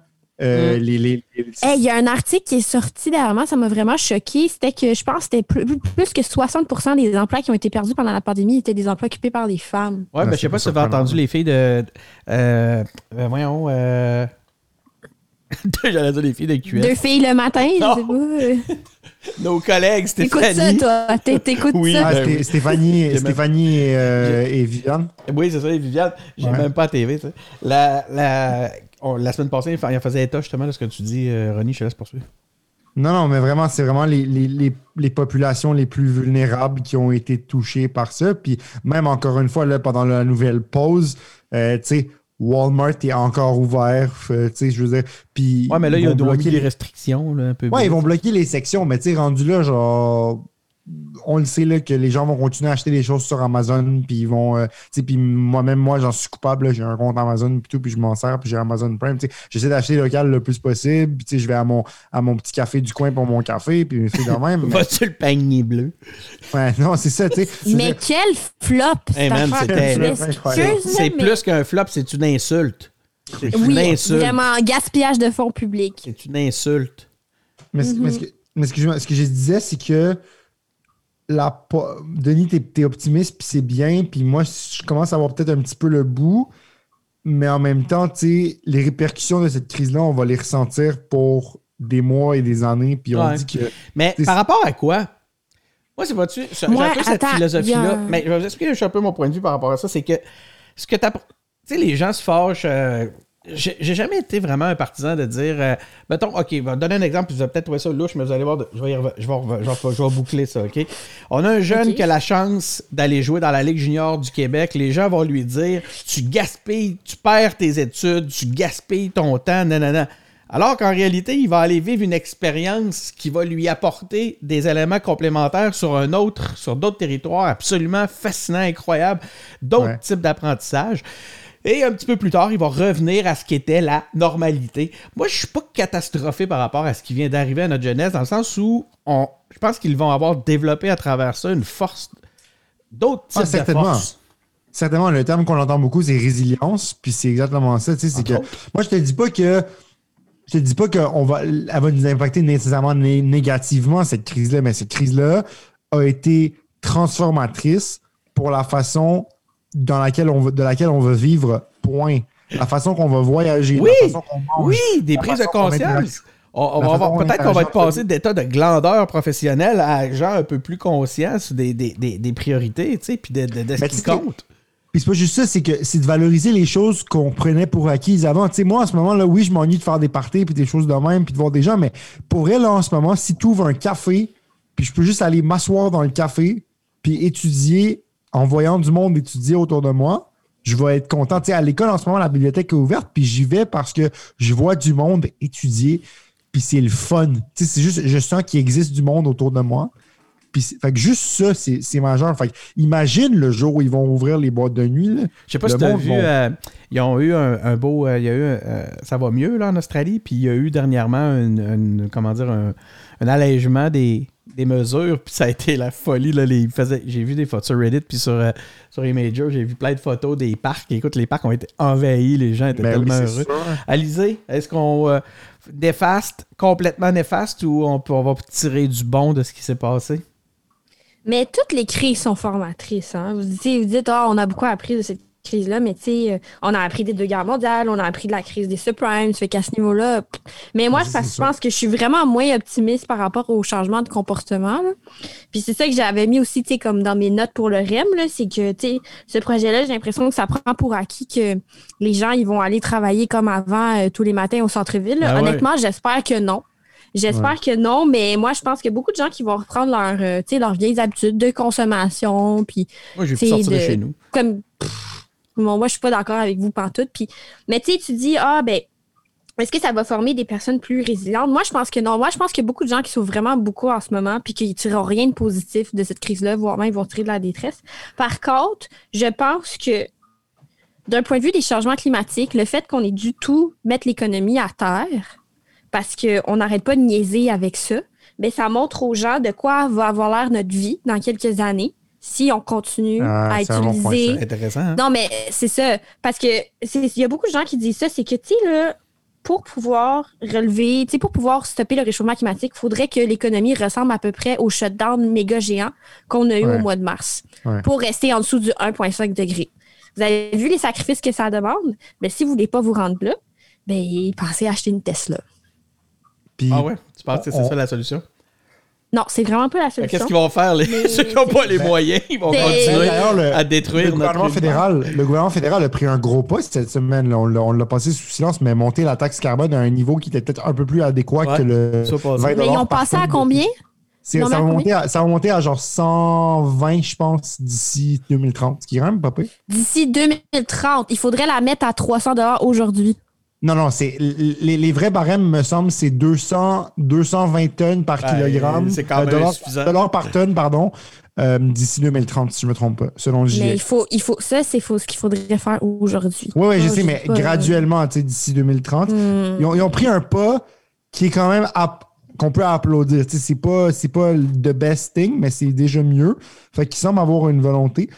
euh, Mm. les, les- les- Hey, Il y a un article qui est sorti dernièrement, ça m'a vraiment choqué. C'était que je pense que c'était plus, plus que 60% des emplois qui ont été perdus pendant la pandémie étaient des emplois occupés par les femmes. Ouais, Ah, ben, je sais pas si vous avez entendu les filles de. euh, euh, voyons. J'allais dire les filles de QS. Deux filles le matin, je Non. sais pas. Nos collègues, Écoute ça, Stéphanie. toi? T'é- T'écoutes Oui. ça? Ah, Ben oui. Stéphanie, Stéphanie et, euh, et Viviane. Oui, c'est ça, les Viviane. J'ai Ouais. même pas la TV. tu sais. La, la, on- la semaine passée, il en faisait état justement de ce que tu dis, euh, Ronnie. Je te laisse poursuivre. Non, non, mais vraiment, c'est vraiment les, les, les, les populations les plus vulnérables qui ont été touchées par ça. Puis même encore une fois, là, pendant la nouvelle pause, euh, tu sais, Walmart est encore ouvert. euh, tu sais, je veux dire. Puis Ouais, mais là, ils il y a vont bloquer les- restrictions là, un peu. Ouais, ils vont bloquer les sections, mais tu sais, rendu là, genre. On le sait là, que les gens vont continuer à acheter des choses sur Amazon, puis ils vont. euh, tu sais, puis moi-même, moi, j'en suis coupable. J'ai un compte Amazon, puis tout, puis je m'en sers, puis j'ai Amazon Prime. tu sais. J'essaie d'acheter local le plus possible, puis tu sais, je vais à mon, à mon petit café du coin pour mon café, puis c'est de même. mais- Va-tu le panier bleu? Ouais, non, c'est ça, tu sais. Je Mais dire, quel flop! Hey, Je m'excuse, C'est plus qu'un flop, c'est une insulte. C'est une Oui, insulte. vraiment, gaspillage de fonds publics. C'est une insulte. Mais, ce- mais ce que, mais ce que je, ce que je disais, c'est que la, Denis, t'es es optimiste, puis c'est bien, puis moi, je commence à avoir peut-être un petit peu le bout, mais en même temps, tu sais, les répercussions de cette crise-là, on va les ressentir pour des mois et des années, puis on Ouais. dit que. Mais par rapport à quoi? Moi, c'est vois-tu, j'ai Moi, un peu cette philosophie-là. a- Mais je vais vous expliquer un peu mon point de vue par rapport à ça. C'est que ce que t'as. Tu sais, les gens se fâchent. euh, j'ai jamais été vraiment un partisan de dire. euh, mettons, OK, je vais donner un exemple, puis vous allez peut-être trouver ça louche, mais vous allez voir, de- je vais, je vais, je vais- je vais boucler ça, OK? On a un jeune qui a la chance d'aller jouer dans la Ligue junior du Québec. Les gens vont lui dire Tu gaspilles, tu perds tes études, tu gaspilles ton temps, nanana. Alors qu'en réalité, il va aller vivre une expérience qui va lui apporter des éléments complémentaires sur un autre, sur d'autres territoires absolument fascinants, incroyables, d'autres Ouais. types d'apprentissage. Et un petit peu plus tard, il va revenir à ce qu'était la normalité. Moi, je suis pas catastrophé par rapport à ce qui vient d'arriver à notre jeunesse, dans le sens où on, je pense qu'ils vont avoir développé à travers ça une force, d'autres types Ah, de certainement. forces. Certainement, le terme qu'on entend beaucoup, c'est résilience, puis c'est exactement ça, tu sais, c'est que. Moi, je te dis pas que. Je te dis pas qu'on va, elle va nous impacter nécessairement né- négativement, cette crise-là, mais cette crise-là a été transformatrice pour la façon dans laquelle on veut, de laquelle on veut vivre, point. La façon qu'on va voyager, Oui! la façon qu'on mange. Oui, des prises de conscience. On, on va peut-être qu'on va être passé d'état de glandeur professionnel à gens un peu plus conscients sur des, des, des, des priorités, tu sais, puis de, de, de ce qui compte. Puis c'est pas juste ça, c'est que c'est de valoriser les choses qu'on prenait pour acquises avant. Tu sais, moi, en ce moment, là, oui, je m'ennuie de faire des parties puis des choses de même puis de voir des gens, mais pour elle, là, en ce moment, si tu ouvres un café, puis je peux juste aller m'asseoir dans le café puis étudier en voyant du monde étudier autour de moi, je vais être content. À l'école, en ce moment, la bibliothèque est ouverte puis j'y vais parce que je vois du monde étudier puis c'est le fun. C'est juste, je sens qu'il existe du monde autour de moi. Puis, fait que juste ça, c'est c'est majeur. Fait que imagine le jour où ils vont ouvrir les boîtes de nuit. Je sais pas Le si tu as vu, vont- euh, ils ont eu un, un beau. euh, il y a eu, euh, ça va mieux là en Australie, puis il y a eu dernièrement une, une- comment dire, un, un allègement des, des mesures, puis ça a été la folie. Là, les, j'ai vu des photos sur Reddit, puis sur, euh, sur Imager, j'ai vu plein de photos des parcs. Écoute, les parcs ont été envahis, les gens étaient Ben tellement heureux. sûr. Alizé, est-ce qu'on euh, défaste, complètement néfaste, ou on, peut, on va tirer du bon de ce qui s'est passé? Mais toutes les crises sont formatrices. Hein. Vous, dites, vous dites, ah, on a beaucoup appris de cette crise-là, mais tu sais, euh, on a appris des deux guerres mondiales, on a appris de la crise des subprimes, fait qu'à ce niveau-là. Mais moi, ça. je pense que je suis vraiment moins optimiste par rapport au changement de comportement. là. Puis c'est ça que j'avais mis aussi, tu sais, comme dans mes notes pour le REM, là, c'est que, tu sais, ce projet-là, j'ai l'impression que ça prend pour acquis que les gens, ils vont aller travailler comme avant euh, tous les matins au centre-ville. ouais. Honnêtement, j'espère que non. J'espère que non, mais moi, je pense qu'il y a beaucoup de gens qui vont reprendre leur, euh, leurs vieilles habitudes de consommation, puis Moi, pu C'est sortir de... de- chez nous. comme pff, bon, moi je suis pas d'accord avec vous pantoute puis mais tu dis ah ben est-ce que ça va former des personnes plus résilientes? Moi je pense que non. Moi je pense qu'il y a beaucoup de gens qui souffrent vraiment beaucoup en ce moment puis qui tireront rien de positif de cette crise là voire même ils vont tirer de la détresse. Par contre je pense que d'un point de vue des changements climatiques le fait qu'on ait du tout mettre l'économie à terre parce qu'on n'arrête pas de niaiser avec ça ben ça montre aux gens de quoi va avoir l'air notre vie dans quelques années si on continue Ah, à c'est un bon point, utiliser C'est intéressant, hein? non, mais c'est ça. Parce que il y a beaucoup de gens qui disent ça, c'est que, tu sais, là, pour pouvoir relever, tu sais, pour pouvoir stopper le réchauffement climatique, il faudrait que l'économie ressemble à peu près au shutdown méga géant qu'on a eu Ouais. au mois de mars Ouais. pour rester en dessous du 1,5 degré. Vous avez vu les sacrifices que ça demande? Mais si vous voulez pas vous rendre là, ben, pensez à acheter une Tesla. Puis, Ah ouais? Tu penses que c'est On- ça la solution? Non, c'est vraiment pas la solution. Qu'est-ce qu'ils vont faire, les... Mais- ceux qui n'ont pas les moyens? Ils vont continuer le- à détruire le gouvernement fédéral, le gouvernement fédéral a pris un gros pas cette semaine. là. On l'a- passé sous silence, mais monter la taxe carbone à un niveau qui était peut-être un peu plus adéquat Ouais, que le ça passe. 20 Mais ils ont passé à combien? Ça, va monter à, ça va monter à genre 120, je pense, d'ici 2030, ce qui est quand même pas pire. D'ici 2030, il faudrait la mettre à 300 aujourd'hui. Non, non, c'est les, les vrais barèmes, me semble, c'est 200, 220 tonnes par Ben, kilogramme. c'est quand même dollars, insuffisant. dollars par tonne, pardon, euh, d'ici 2030, si je me trompe pas, selon le Mais il faut, il faut, ça, c'est ce qu'il faudrait faire aujourd'hui. Oui, oui, je sais, mais pas, graduellement, tu sais, d'ici 2030. Hmm. Ils ont, ils ont pris un pas qui est quand même qu'on peut applaudir. Tu sais, c'est pas, c'est pas the best thing, mais c'est déjà mieux. Fait qu'ils semblent avoir une volonté.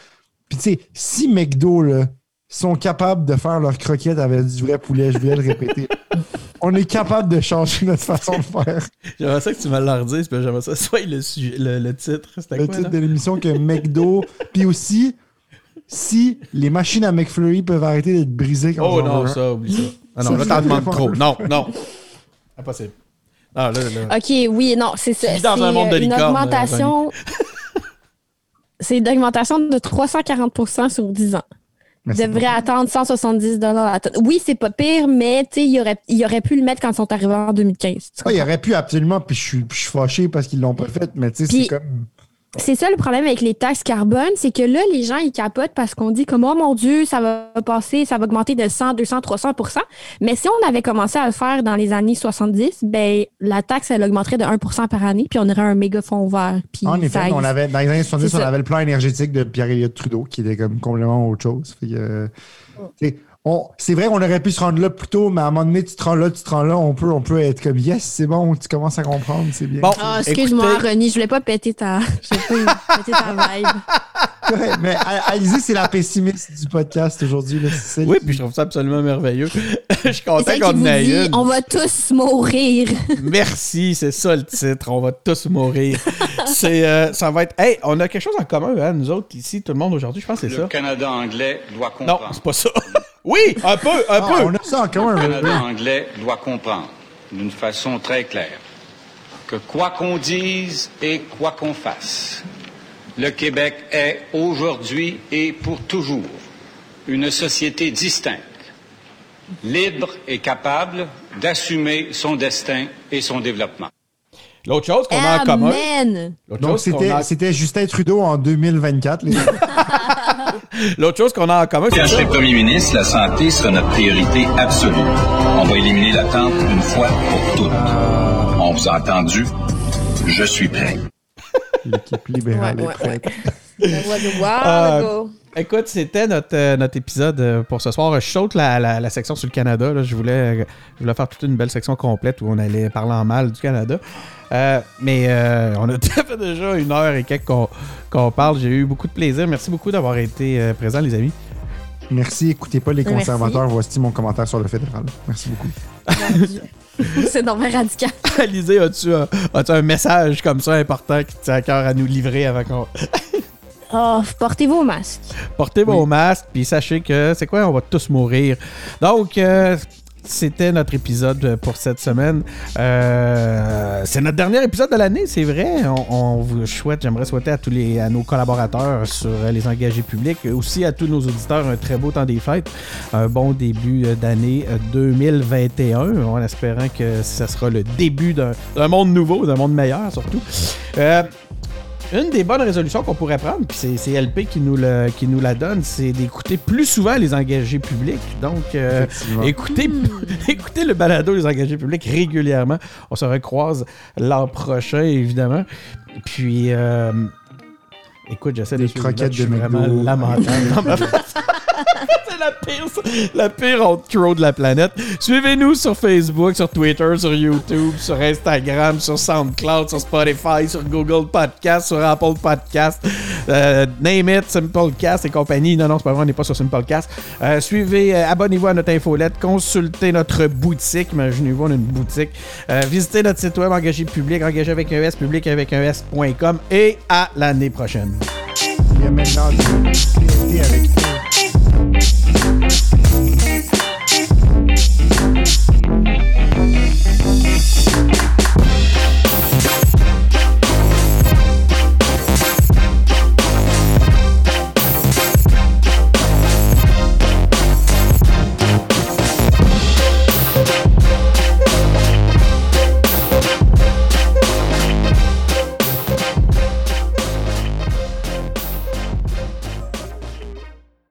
Puis tu sais, si McDo là, sont capables de faire leurs croquettes avec du vrai poulet, je vais le répéter. On est capable de changer notre façon de faire. J'aimerais ça que tu me le redises, puis j'aimerais ça soit le, sujet- le, le titre. C'était Le quoi, titre là? de l'émission que McDo. Puis aussi, si les machines à McFlurry peuvent arrêter d'être brisées quand Oh non, ça, oublie ça. Ah non, Ça, là, t'en demandes trop. Non, non. Impossible. Ah, là, là. OK, oui, non, c'est ça. C'est, un monde de une licorne, augmentation. c'est une augmentation de 340% sur 10 ans. Ils c'est devraient attendre 170 la tonne. Oui, c'est pas pire, mais tu sais, il aurait, il aurait pu le mettre quand ils sont arrivés en 2015. tu Ah, il aurait pu absolument, puis je suis, je suis fâché parce qu'ils l'ont pas fait, mais tu sais, Puis- c'est comme. C'est ça le problème avec les taxes carbone, c'est que là, les gens, ils capotent parce qu'on dit comme, oh mon Dieu, ça va passer, ça va augmenter de 100, 200, 300% Mais si on avait commencé à le faire dans les années 70, ben, la taxe, elle augmenterait de 1% par année, puis on aurait un méga fonds vert. Puis En effet, on avait, dans les années 70, C'est on ça. avait le plan énergétique de Pierre-Éliott Trudeau qui était comme complètement autre chose. Fait que, euh, c'est vrai qu'on aurait pu se rendre là plus tôt, mais à un moment donné, tu te rends là, tu te rends là, on peut, on peut être comme yes, c'est bon, tu commences à comprendre, c'est bien. Bon, Ah, excuse-moi, écoutez, René, je voulais pas péter ta, je voulais pas péter ta vibe. Ouais, mais Alizé, c'est la pessimiste du podcast aujourd'hui. là. C'est celle Oui, qui- puis je trouve ça absolument merveilleux. Je suis content qu'on ait dit, une. on va tous mourir. Merci, c'est ça le titre. On va tous mourir. C'est, euh, ça va être. Hey, on a quelque chose en commun, hein, nous autres, ici, tout le monde aujourd'hui. Je pense que c'est Le ça. Canada anglais doit Non, comprendre. c'est pas ça. Oui, un peu, un Ah, peu. on a ça en commun. Le Canada anglais doit comprendre d'une façon très claire que quoi qu'on dise et quoi qu'on fasse, le Québec est aujourd'hui et pour toujours une société distincte, libre et capable d'assumer son destin et son développement. L'autre chose qu'on a en commun. Donc, c'était a- c'était Justin Trudeau en 2024. les- l'autre chose qu'on a en commun, c'est Quand je serai premier ministre, la santé sera notre priorité absolue. On va éliminer l'attente une fois pour toutes. On vous a entendu. Je suis prêt. L'équipe libérale Ouais, est ouais, prête. That was a while Euh, ago. Écoute, c'était notre, euh, notre épisode euh, pour ce soir. Je saute la, la- la section sur le Canada. là. Je, voulais, je voulais faire toute une belle section complète où on allait parler en mal du Canada. Euh, mais euh, on a fait déjà une heure et quelques qu'on qu'on parle. J'ai eu beaucoup de plaisir. Merci beaucoup d'avoir été euh, présents, les amis. Merci. Écoutez pas les Merci. conservateurs. Voici mon commentaire sur le fédéral. Merci beaucoup. C'est normal radical. Alizé, as-tu un, as-tu un message comme ça important qui tient à cœur à nous livrer avant qu'on. Oh, portez vos masques. Portez vos masques, puis sachez que c'est quoi, on va tous mourir. Donc, euh, c'était notre épisode pour cette semaine. Euh, c'est notre dernier épisode de l'année, c'est vrai. On, on vous souhaite, j'aimerais souhaiter à tous les, à nos collaborateurs sur les engagés publics, aussi à tous nos auditeurs un très beau temps des fêtes, un bon début d'année euh, 2021, en espérant que ça sera le début d'un d'un monde nouveau, d'un monde meilleur surtout. Euh, une des bonnes résolutions qu'on pourrait prendre, puis c'est- LP qui nous, le- qui nous la donne, c'est d'écouter plus souvent les engagés publics. Donc, euh, écoutez, écoutez le balado des engagés publics régulièrement. On se recroise l'an prochain, évidemment. Puis, euh, écoute, j'essaie de croquettes notes, je suis de vraiment lamentable dans ma face. La pire, la pire de la planète. Suivez-nous sur Facebook, sur Twitter, sur YouTube, sur Instagram, sur SoundCloud, sur Spotify, sur Google Podcast, sur Apple Podcast, euh, Name It, Simplecast et compagnie. Non, non, c'est pas vrai, on n'est pas sur Simplecast. Euh, suivez, euh, abonnez-vous à notre infolette, consultez notre boutique. Imaginez-vous, on a une boutique. Visitez notre site web engagé public, engagé avec un S, public avec un S.com et à l'année prochaine. Thank you.